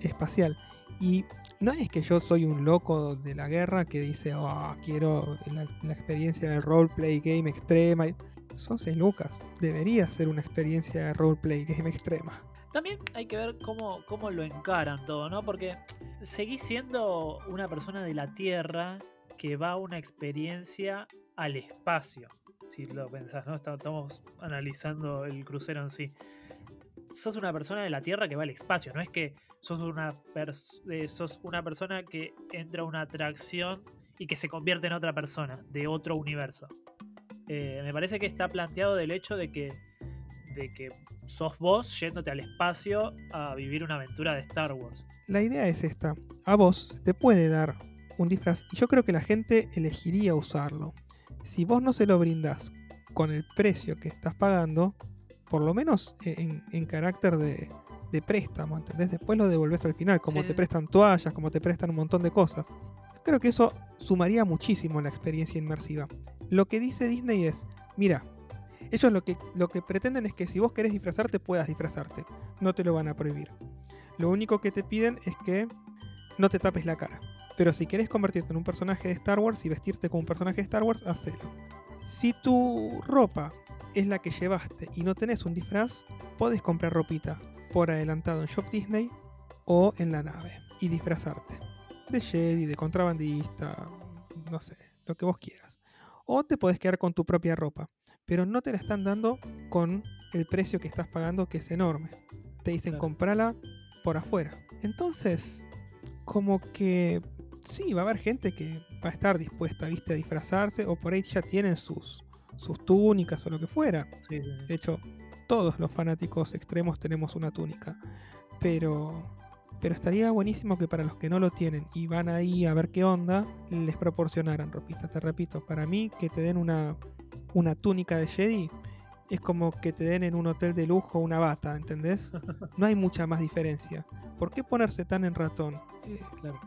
espacial. Y no es que yo soy un loco de la guerra que dice, oh, quiero la, la experiencia del roleplay game extrema. Son 6 lucas. Debería ser una experiencia de roleplay game extrema. También hay que ver cómo, cómo lo encaran todo, ¿no? Porque seguís siendo una persona de la Tierra que va a una experiencia al espacio. Si lo pensás, ¿no? Estamos analizando el crucero en sí. Sos una persona de la Tierra que va al espacio, no es que sos una, pers- eh, sos una persona que entra a una atracción y que se convierte en otra persona, de otro universo. Eh, me parece que está planteado del hecho de que, de que sos vos yéndote al espacio a vivir una aventura de Star Wars. La idea es esta. A vos se te puede dar un disfraz y yo creo que la gente elegiría usarlo. Si vos no se lo brindás con el precio que estás pagando, por lo menos en, en carácter de, de préstamo, ¿entendés? Después lo devolvés al final, como Sí, te prestan toallas, como te prestan un montón de cosas. Creo que eso sumaría muchísimo a la experiencia inmersiva. Lo que dice Disney es, mira, ellos lo que, lo que pretenden es que si vos querés disfrazarte, puedas disfrazarte. No te lo van a prohibir. Lo único que te piden es que no te tapes la cara. Pero si querés convertirte en un personaje de Star Wars y vestirte como un personaje de Star Wars, hacelo. Si tu ropa es la que llevaste y no tenés un disfraz, podés comprar ropita por adelantado en Shop Disney o en la nave y disfrazarte. De Jedi, de contrabandista, no sé, lo que vos quieras. O te podés quedar con tu propia ropa, pero no te la están dando con el precio que estás pagando, que es enorme. Te dicen Claro. comprala por afuera. Entonces, como que sí, va a haber gente que va a estar dispuesta, viste, a disfrazarse, o por ahí ya tienen sus, sus túnicas o lo que fuera. Sí, sí, sí. De hecho, todos los fanáticos extremos tenemos una túnica. Pero Pero estaría buenísimo que para los que no lo tienen y van ahí a ver qué onda, les proporcionaran ropita. Te repito, para mí que te den una, una túnica de Jedi es como que te den en un hotel de lujo una bata, ¿entendés? <laughs> No hay mucha más diferencia. ¿Por qué ponerse tan en ratón? Eh, Claro.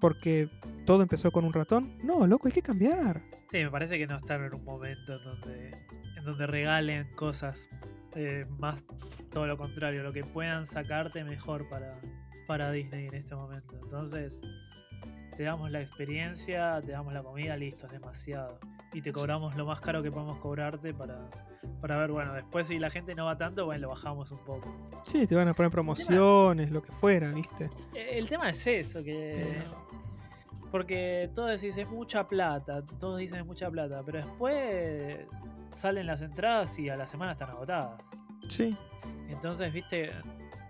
porque todo empezó con un ratón. No, loco, hay que cambiar. Sí, me parece que no están en un momento en donde, en donde regalen cosas. eh, más todo lo contrario, lo que puedan sacarte mejor para, para Disney en este momento. Entonces, te damos la experiencia, te damos la comida, listo, es demasiado. Y te cobramos lo más caro que podemos cobrarte para, para ver, bueno, después si la gente no va tanto, bueno, lo bajamos un poco. Sí, te van a poner promociones, lo que fuera, ¿viste? El tema es eso, que... Pero- Porque todos decís es mucha plata, todos dicen es mucha plata, pero después salen las entradas y a la semana están agotadas. Sí. Entonces, viste,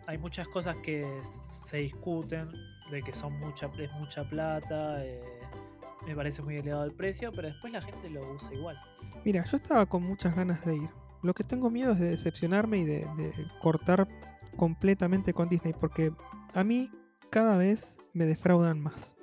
hay muchas cosas que se discuten de que son mucha, es mucha plata, eh, me parece muy elevado el precio, pero después la gente lo usa igual. Mira, yo estaba con muchas ganas de ir. Lo que tengo miedo es de decepcionarme y de, de cortar completamente con Disney, porque a mí cada vez me defraudan más.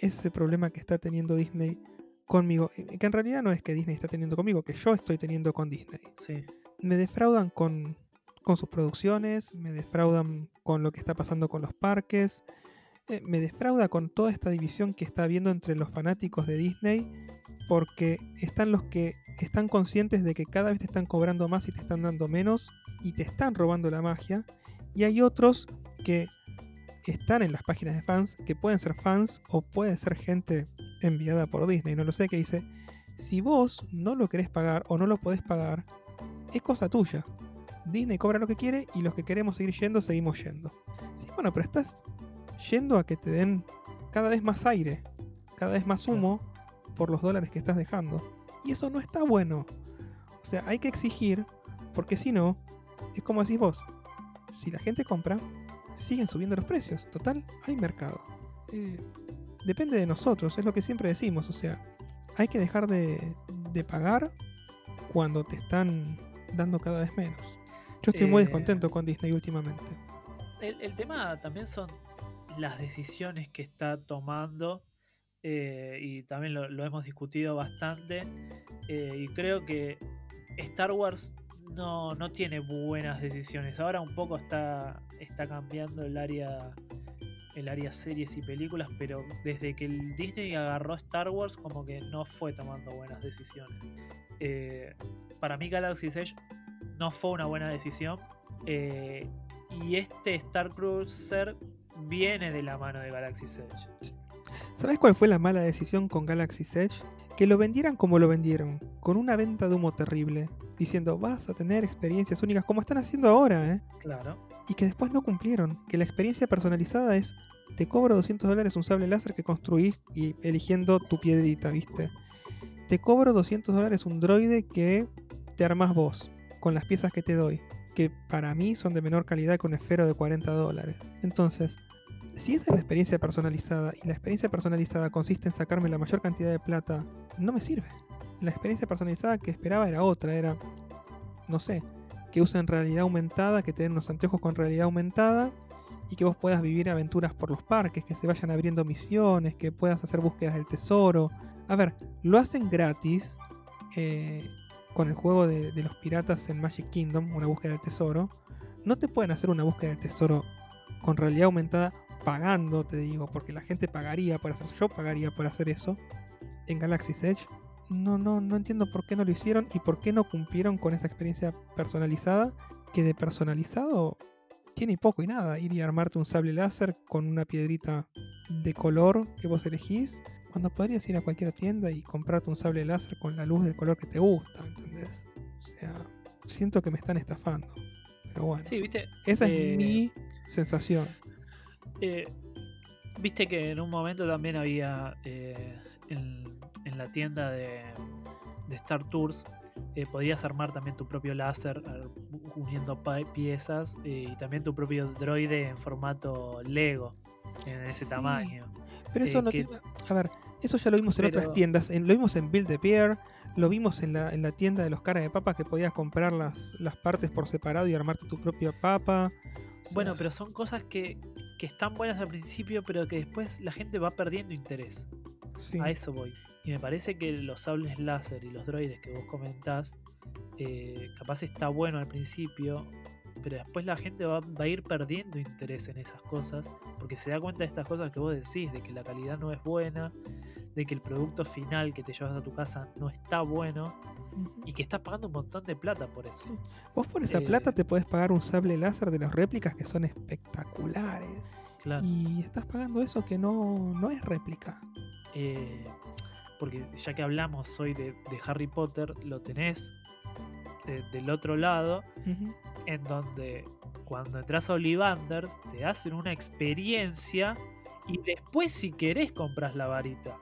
Ese problema que está teniendo Disney conmigo, que en realidad no es que Disney está teniendo conmigo, que yo estoy teniendo con Disney. Sí. Me defraudan con, con sus producciones, me defraudan con lo que está pasando con los parques, me defrauda con toda esta división que está habiendo entre los fanáticos de Disney, porque están los que están conscientes de que cada vez te están cobrando más y te están dando menos y te están robando la magia, y hay otros que están en las páginas de fans, que pueden ser fans o puede ser gente enviada por Disney, no lo sé, que dice, si vos no lo querés pagar o no lo podés pagar, es cosa tuya. Disney cobra lo que quiere y los que queremos seguir yendo, seguimos yendo. Sí, bueno, pero estás yendo a que te den cada vez más aire, cada vez más humo por los dólares que estás dejando. Y eso no está bueno. O sea, hay que exigir, porque si no, es como decís vos, si la gente compra, siguen subiendo los precios. Total, hay mercado. Eh, depende de nosotros, es lo que siempre decimos. O sea, hay que dejar de, de pagar cuando te están dando cada vez menos. Yo estoy muy Eh, descontento con Disney últimamente. El, el tema también son las decisiones que está tomando eh, y también lo, hemos discutido bastante eh, y creo que Star Wars no, no tiene buenas decisiones. Ahora un poco está, está cambiando el área el área series y películas, pero desde que el Disney agarró Star Wars como que no fue tomando buenas decisiones. Eh, para mí Galaxy's Edge no fue una buena decisión. y este Star Cruiser viene de la mano de Galaxy's Edge. ¿Sabes cuál fue la mala decisión con Galaxy's Edge? Que lo vendieran como lo vendieron, con una venta de humo terrible, diciendo vas a tener experiencias únicas como están haciendo ahora, ¿eh? Claro. Y que después no cumplieron, que la experiencia personalizada es, te cobro 200 dólares un sable láser que construís y eligiendo tu piedrita, ¿viste? Te cobro 200 dólares un droide que te armás vos, con las piezas que te doy, que para mí son de menor calidad que un esfero de 40 dólares. Entonces, si esa es la experiencia personalizada y la experiencia personalizada consiste en sacarme la mayor cantidad de plata, no me sirve. La experiencia personalizada que esperaba era otra, era, no sé, que usen realidad aumentada, que te den unos anteojos con realidad aumentada y que vos puedas vivir aventuras por los parques, que se vayan abriendo misiones, que puedas hacer búsquedas del tesoro. A ver, lo hacen gratis eh, con el juego de, de los piratas en Magic Kingdom, una búsqueda del tesoro. No te pueden hacer una búsqueda del tesoro con realidad aumentada pagando, te digo, porque la gente pagaría por hacer, yo pagaría por hacer eso en Galaxy's Edge. No, no, no entiendo por qué no lo hicieron y por qué no cumplieron con esa experiencia personalizada, que de personalizado tiene poco y nada. Ir y armarte un sable láser con una piedrita de color que vos elegís, cuando podrías ir a cualquier tienda y comprarte un sable láser con la luz del color que te gusta, ¿entendés? O sea, siento que me están estafando. Pero bueno, Sí, viste. esa eh, es mi sensación. Eh, viste que en un momento también había eh, en, en la tienda de, de Star Tours. eh, podías armar también tu propio láser eh, uniendo piezas eh, y también tu propio droide en formato Lego en ese Sí. tamaño. Pero eso eh, no que- tiene- A ver, Eso ya lo vimos en otras tiendas. en- lo vimos en Build the Bear, lo vimos en la, en la tienda de los caras de papa que podías comprar las, las partes por separado y armarte tu propia papa. O sea, Bueno, pero son cosas que, que están buenas al principio, pero que después la gente va perdiendo interés. sí. A eso voy. Y me parece que los sables láser y los droides que vos comentás, eh, capaz está bueno al principio, pero después la gente va, va a ir perdiendo interés en esas cosas, porque se da cuenta de estas cosas que vos decís, de que la calidad no es buena, de que el producto final que te llevas a tu casa no está bueno, y que estás pagando un montón de plata por eso. Vos por esa eh, plata te podés pagar un sable láser de las réplicas que son espectaculares. Claro. Y estás pagando eso que no, no es réplica. Eh, porque ya que hablamos hoy de, de Harry Potter, lo tenés eh, del otro lado, en donde cuando entras a Ollivanders te hacen una experiencia y después si querés compras la varita.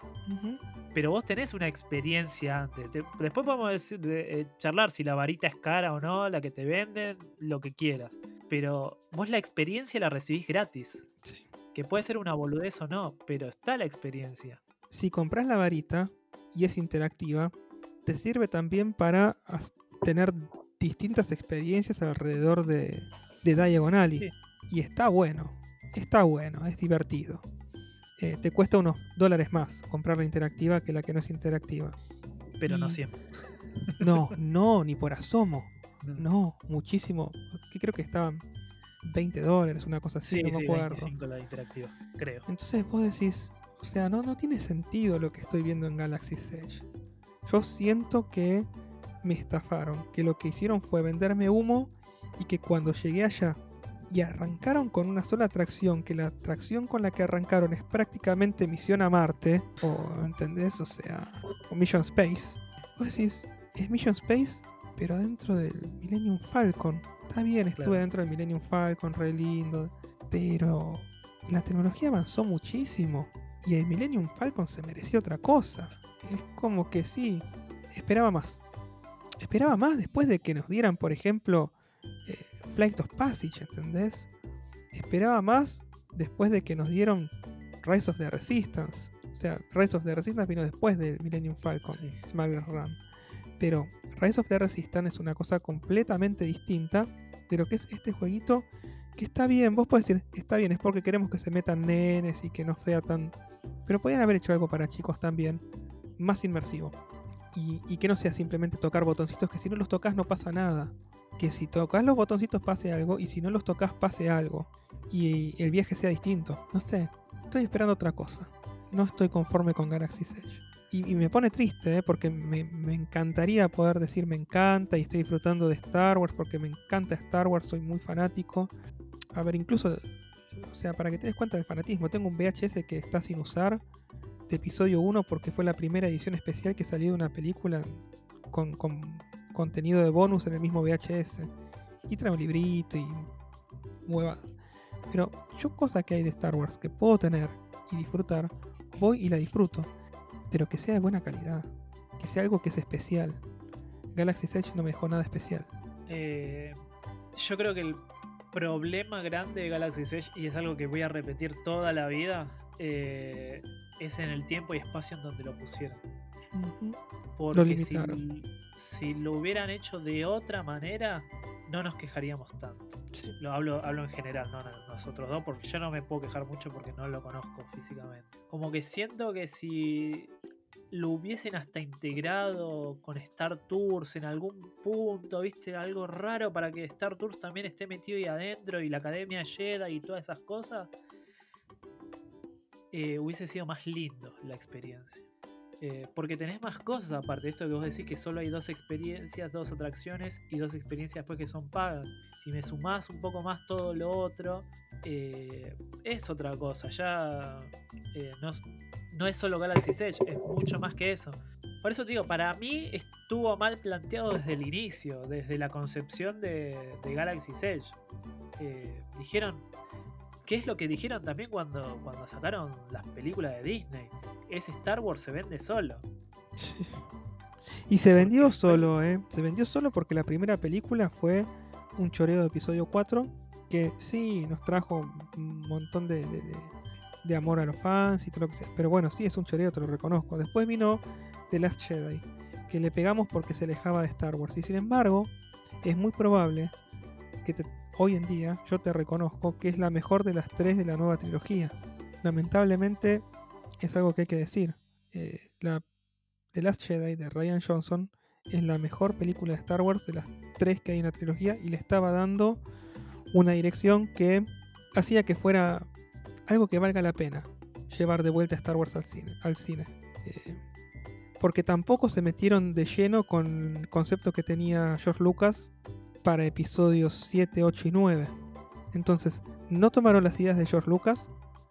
Pero vos tenés una experiencia antes. Te- después podemos decir, de- eh, charlar si la varita es cara o no, la que te venden, lo que quieras. Pero vos la experiencia la recibís gratis. Sí. Que puede ser una boludez o no, pero está la experiencia. Si compras la varita y es interactiva, te sirve también para tener distintas experiencias alrededor de, de Diagon Alley. Sí. Y está bueno, está bueno, es divertido. Eh, te cuesta unos dólares más comprar la interactiva que la que no es interactiva. Pero no siempre. <laughs> No, no, ni por asomo. No, muchísimo. Que creo que estaban 20 dólares, una cosa así, Sí, no me sí, acuerdo. 25 la interactiva, creo. Entonces vos decís, o sea, no, no tiene sentido lo que estoy viendo en Galaxy Edge. Yo siento que me estafaron, que lo que hicieron fue venderme humo y que cuando llegué allá y arrancaron con una sola atracción, que la atracción con la que arrancaron es prácticamente Misión a Marte, o ¿entendés? O sea, o Mission Space. Vos decís, es Mission Space, pero dentro del Millennium Falcon. Está bien, estuve Claro. dentro del Millennium Falcon, re lindo, pero la tecnología avanzó muchísimo y el Millennium Falcon se merecía otra cosa. Es como que sí, esperaba más. Esperaba más después de que nos dieran, por ejemplo, eh, Flight of Passage, ¿entendés? Esperaba más después de que nos dieron Rise of the Resistance. O sea, Rise of the Resistance vino después de Millennium Falcon, Sí. Smuggler's Run. Pero Rise of the Resistance es una cosa completamente distinta de lo que es este jueguito que está bien, vos podés decir, está bien, es porque queremos que se metan nenes y que no sea tan... Pero podrían haber hecho algo para chicos también, más inmersivo. Y, y que no sea simplemente tocar botoncitos, que si no los tocas no pasa nada. Que si tocas los botoncitos pase algo, y si no los tocas pase algo. Y el viaje sea distinto. No sé, estoy esperando otra cosa. No estoy conforme con Galaxy Edge. Y, me pone triste, ¿eh? porque me, me encantaría poder decir me encanta y estoy disfrutando de Star Wars, porque me encanta Star Wars, soy muy fanático. A ver, incluso, o sea, para que te des cuenta del fanatismo, tengo un VHS que está sin usar de episodio 1 porque fue la primera edición especial que salió de una película con contenido de bonus en el mismo VHS. Y trae un librito y huevada. Pero yo cosa que hay de Star Wars que puedo tener y disfrutar, voy y la disfruto. Pero que sea de buena calidad. Que sea algo que es especial. Galaxy Edge no me dejó nada especial. Eh, yo creo que el problema grande de Galaxy Edge, y es algo que voy a repetir toda la vida, eh, es en el tiempo y espacio en donde lo pusieron. Porque si, lo hubieran hecho de otra manera, no nos quejaríamos tanto. Sí. Lo hablo, hablo en general, no no- nosotros dos, porque yo no me puedo quejar mucho porque no lo conozco físicamente. Como que siento que si lo hubiesen hasta integrado con Star Tours en algún punto, viste, algo raro para que Star Tours también esté metido ahí adentro y la Academia Jedi y todas esas cosas, eh, hubiese sido más lindo la experiencia. Eh, porque tenés más cosas aparte de esto que vos decís que solo hay dos experiencias, dos atracciones y dos experiencias después que son pagas. Si me sumás un poco más todo lo otro, eh, es otra cosa. Ya eh, no, es- solo Galaxy Edge, es mucho más que eso. Por eso te digo, para mí estuvo mal planteado desde el inicio, desde la concepción de, de Galaxy Edge. Dijeron, ¿qué es lo que dijeron también cuando, cuando sacaron las películas de Disney? Ese Star Wars se vende solo. Sí. Y se vendió solo, ¿eh? Se vendió solo porque la primera película fue un choreo de episodio 4 que sí nos trajo un montón de, de- de- de amor a los fans y todo lo que sea. Pero bueno, sí es un choreo, te lo reconozco. Después vino The Last Jedi, que le pegamos porque se alejaba de Star Wars. Y sin embargo, es muy probable que hoy en día yo te reconozco que es la mejor de las tres de la nueva trilogía. Lamentablemente es algo que hay que decir. Eh, la The Last Jedi de Ryan Johnson es la mejor película de Star Wars de las tres que hay en la trilogía y le estaba dando una dirección que hacía que fuera algo que valga la pena llevar de vuelta a Star Wars al cine. Al cine. Eh, porque tampoco se metieron de lleno con el concepto que tenía George Lucas para episodios 7, 8 y 9. Entonces, no tomaron las ideas de George Lucas.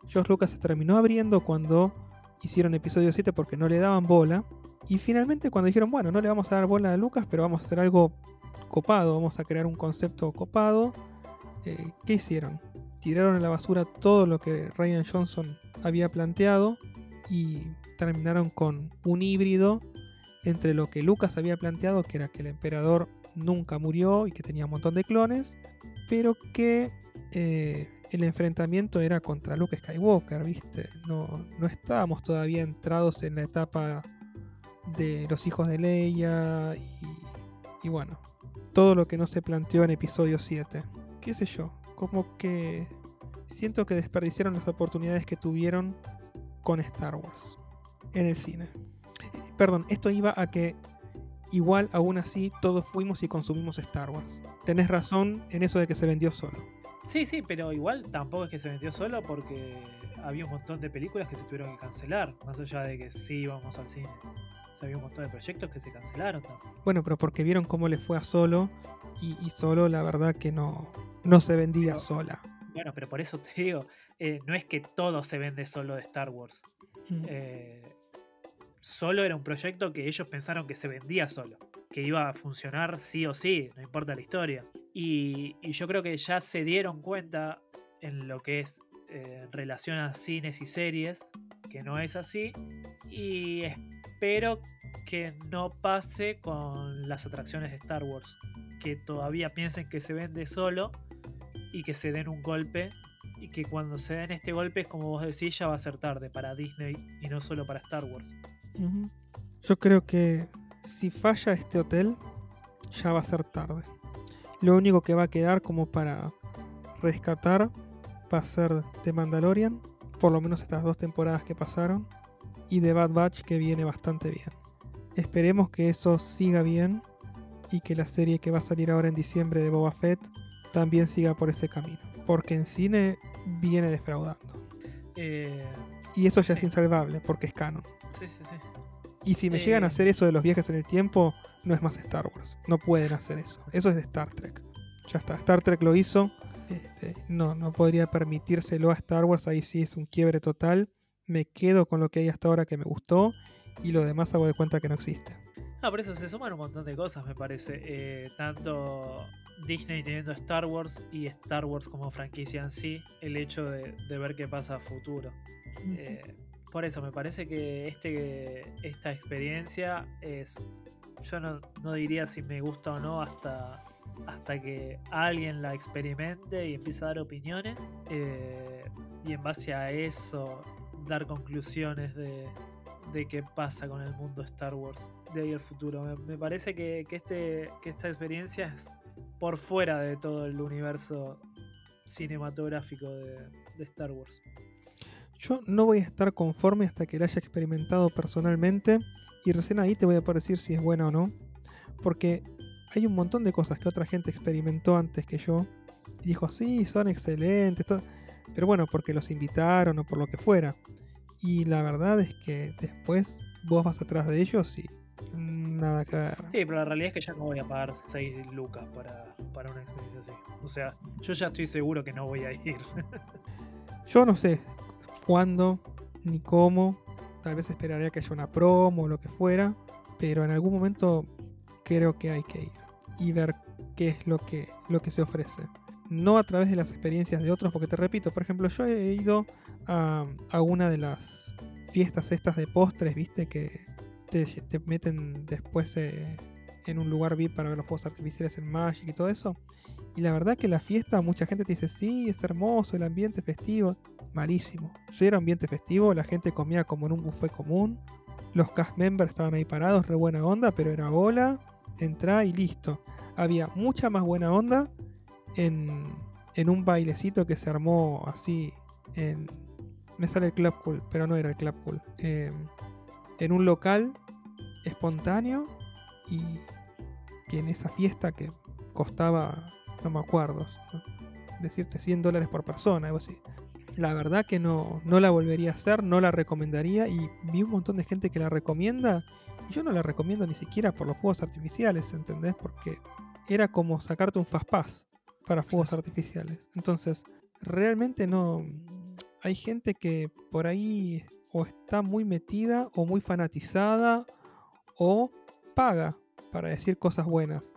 George Lucas se terminó abriendo cuando hicieron episodio 7 porque no le daban bola. Y finalmente cuando dijeron, bueno, no le vamos a dar bola a Lucas, pero vamos a hacer algo copado, vamos a crear un concepto copado. Eh, ¿Qué hicieron? Tiraron a la basura todo lo que Ryan Johnson había planteado y terminaron con un híbrido entre lo que Lucas había planteado, que era que el emperador nunca murió y que tenía un montón de clones, pero que eh, el enfrentamiento era contra Luke Skywalker, ¿viste? No, no estábamos todavía entrados en la etapa de los hijos de Leia y, y bueno, todo lo que no se planteó en episodio 7. ¿Qué sé yo? Como que siento que desperdiciaron las oportunidades que tuvieron con Star Wars en el cine. Perdón, esto iba a que igual aún así todos fuimos y consumimos Star Wars. Tenés razón en eso de que se vendió solo. Sí, sí, pero igual tampoco es que se vendió solo porque había un montón de películas que se tuvieron que cancelar, más allá de que sí íbamos al cine. había un montón de proyectos que se cancelaron también. Bueno, pero porque vieron cómo le fue a Solo y, Solo la verdad que no, no se vendía sola. Bueno, pero por eso te digo, eh, no es que todo se vende solo de Star Wars. Mm. Eh, solo era un proyecto que ellos pensaron que se vendía solo, que iba a funcionar sí o sí, no importa la historia. Y, yo creo que ya se dieron cuenta en lo que es eh, relación a cines y series, que no es así. Y espero que no pase con las atracciones de Star Wars, que todavía piensen que se vende solo y que se den un golpe y que cuando se den este golpe es como vos decís ya va a ser tarde para Disney y no solo para Star Wars. Yo creo que si falla este hotel, ya va a ser tarde. Lo único que va a quedar como para rescatar va a ser The Mandalorian, por lo menos estas dos temporadas que pasaron, y The Bad Batch que viene bastante bien. Esperemos que eso siga bien y que la serie que va a salir ahora en diciembre de Boba Fett también siga por ese camino, porque en cine viene defraudando. Eh, y eso ya es insalvable porque es canon. Sí, sí, sí. Y si me llegan a eh, hacer eso de los viajes en el tiempo, no es más Star Wars. No pueden hacer eso. Eso es de Star Trek. Ya está. Star Trek lo hizo. Este, no, no podría permitírselo a Star Wars. Ahí sí es un quiebre total. Me quedo con lo que hay hasta ahora que me gustó. Y lo demás hago de cuenta que no existe. Ah, por eso se suman un montón de cosas, me parece. Eh, tanto Disney teniendo Star Wars y Star Wars como franquicia en sí. El hecho de, ver qué pasa a futuro. Por eso, me parece que este, esta experiencia es. Yo no, diría si me gusta o no hasta, hasta que alguien la experimente y empiece a dar opiniones. Eh, y en base a eso, dar conclusiones de, de qué pasa con el mundo Star Wars de ahí al futuro. Me, parece que, este, que esta experiencia es por fuera de todo el universo cinematográfico de Star Wars. Yo no voy a estar conforme hasta que la haya experimentado personalmente y recién ahí te voy a poder decir si es buena o no. Porque hay un montón de cosas que otra gente experimentó antes que yo y dijo, sí, son excelentes, pero bueno, porque los invitaron o por lo que fuera. Y la verdad es que después vos vas atrás de ellos y nada que ver. Sí, pero la realidad es que ya no voy a pagar 6 lucas para, para una experiencia así. O sea, yo ya estoy seguro que no voy a ir. <laughs> yo no sé, cuándo ni cómo. Tal vez esperaría que haya una promo o lo que fuera. Pero en algún momento creo que hay que ir y ver qué es lo que, lo que se ofrece. No a través de las experiencias de otros, porque te repito, por ejemplo, yo he ido a, a una de las fiestas estas de postres, viste, que te, meten después eh, en un lugar VIP para ver los postres artificiales en Magic y todo eso. Y la verdad que la fiesta, mucha gente te dice, sí, es hermoso, el ambiente festivo. Malísimo. Cero ambiente festivo, la gente comía como en un buffet común. Los cast members estaban ahí parados, re buena onda, pero era hola, entra y listo. Había mucha más buena onda en, en un bailecito que se armó así en... Me sale el Club Cool, pero no era el Club Cool. eh, en un local espontáneo y que en esa fiesta que costaba, no me acuerdo, decirte 100 dólares por persona, algo así. La verdad que no, no la volvería a hacer, no la recomendaría y vi un montón de gente que la recomienda y yo no la recomiendo ni siquiera por los fuegos artificiales, ¿entendés? Porque era como sacarte un fast pass para fuegos artificiales. Entonces, realmente no... Hay gente que por ahí o está muy metida o muy fanatizada o paga para decir cosas buenas.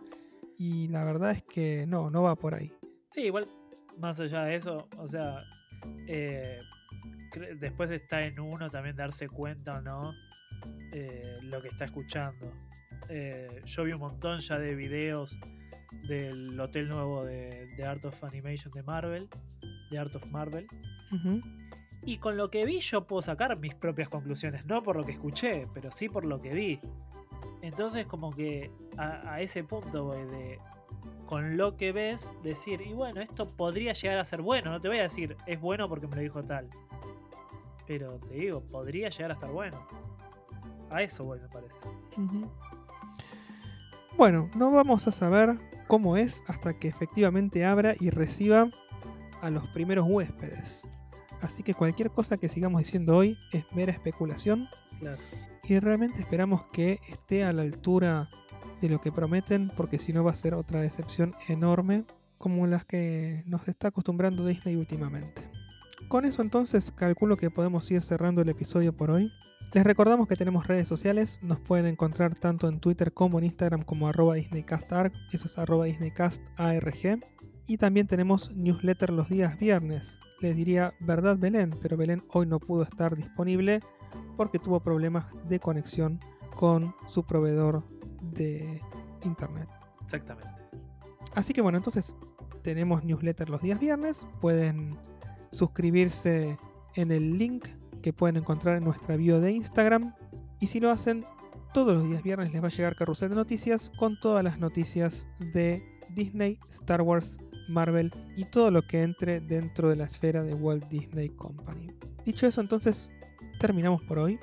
Y la verdad es que no, no va por ahí. Sí, igual, más allá de eso, o sea, eh, después está en uno también darse cuenta o no eh, lo que está escuchando. Eh, yo vi un montón ya de videos del hotel nuevo de, de Art of Animation de Marvel, de Art of Marvel, y con lo que vi yo puedo sacar mis propias conclusiones, no por lo que escuché, pero sí por lo que vi. Entonces como que a, a ese punto de con lo que ves decir, y bueno, esto podría llegar a ser bueno, no te voy a decir es bueno porque me lo dijo tal. Pero te digo, podría llegar a estar bueno. A eso voy, me parece. Bueno, no vamos a saber cómo es hasta que efectivamente abra y reciba a los primeros huéspedes. Así que cualquier cosa que sigamos diciendo hoy es mera especulación Claro. Y realmente esperamos que esté a la altura de lo que prometen porque si no va a ser otra decepción enorme como las que nos está acostumbrando Disney últimamente. Con eso entonces calculo que podemos ir cerrando el episodio por hoy. Les recordamos que tenemos redes sociales, nos pueden encontrar tanto en Twitter como en Instagram como arroba DisneyCastArg, eso es arroba DisneyCastARG. Y también tenemos newsletter los días viernes. Les diría verdad Belén, pero Belén hoy no pudo estar disponible porque tuvo problemas de conexión con su proveedor de internet. Exactamente. Así que bueno, entonces tenemos newsletter los días viernes. Pueden suscribirse en el link que pueden encontrar en nuestra bio de Instagram. Y si lo hacen, todos los días viernes les va a llegar carrusel de noticias con todas las noticias de Disney, Star Wars, Marvel y todo lo que entre dentro de la esfera de Walt Disney Company. Dicho eso, entonces terminamos por hoy.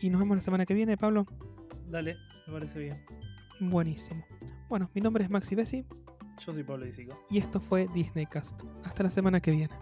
Y nos vemos la semana que viene, Pablo. Dale, me parece bien. Buenísimo. Bueno, mi nombre es Maxi Bessi Yo soy Pablo Disico. y esto fue Disneycast. Hasta la semana que viene.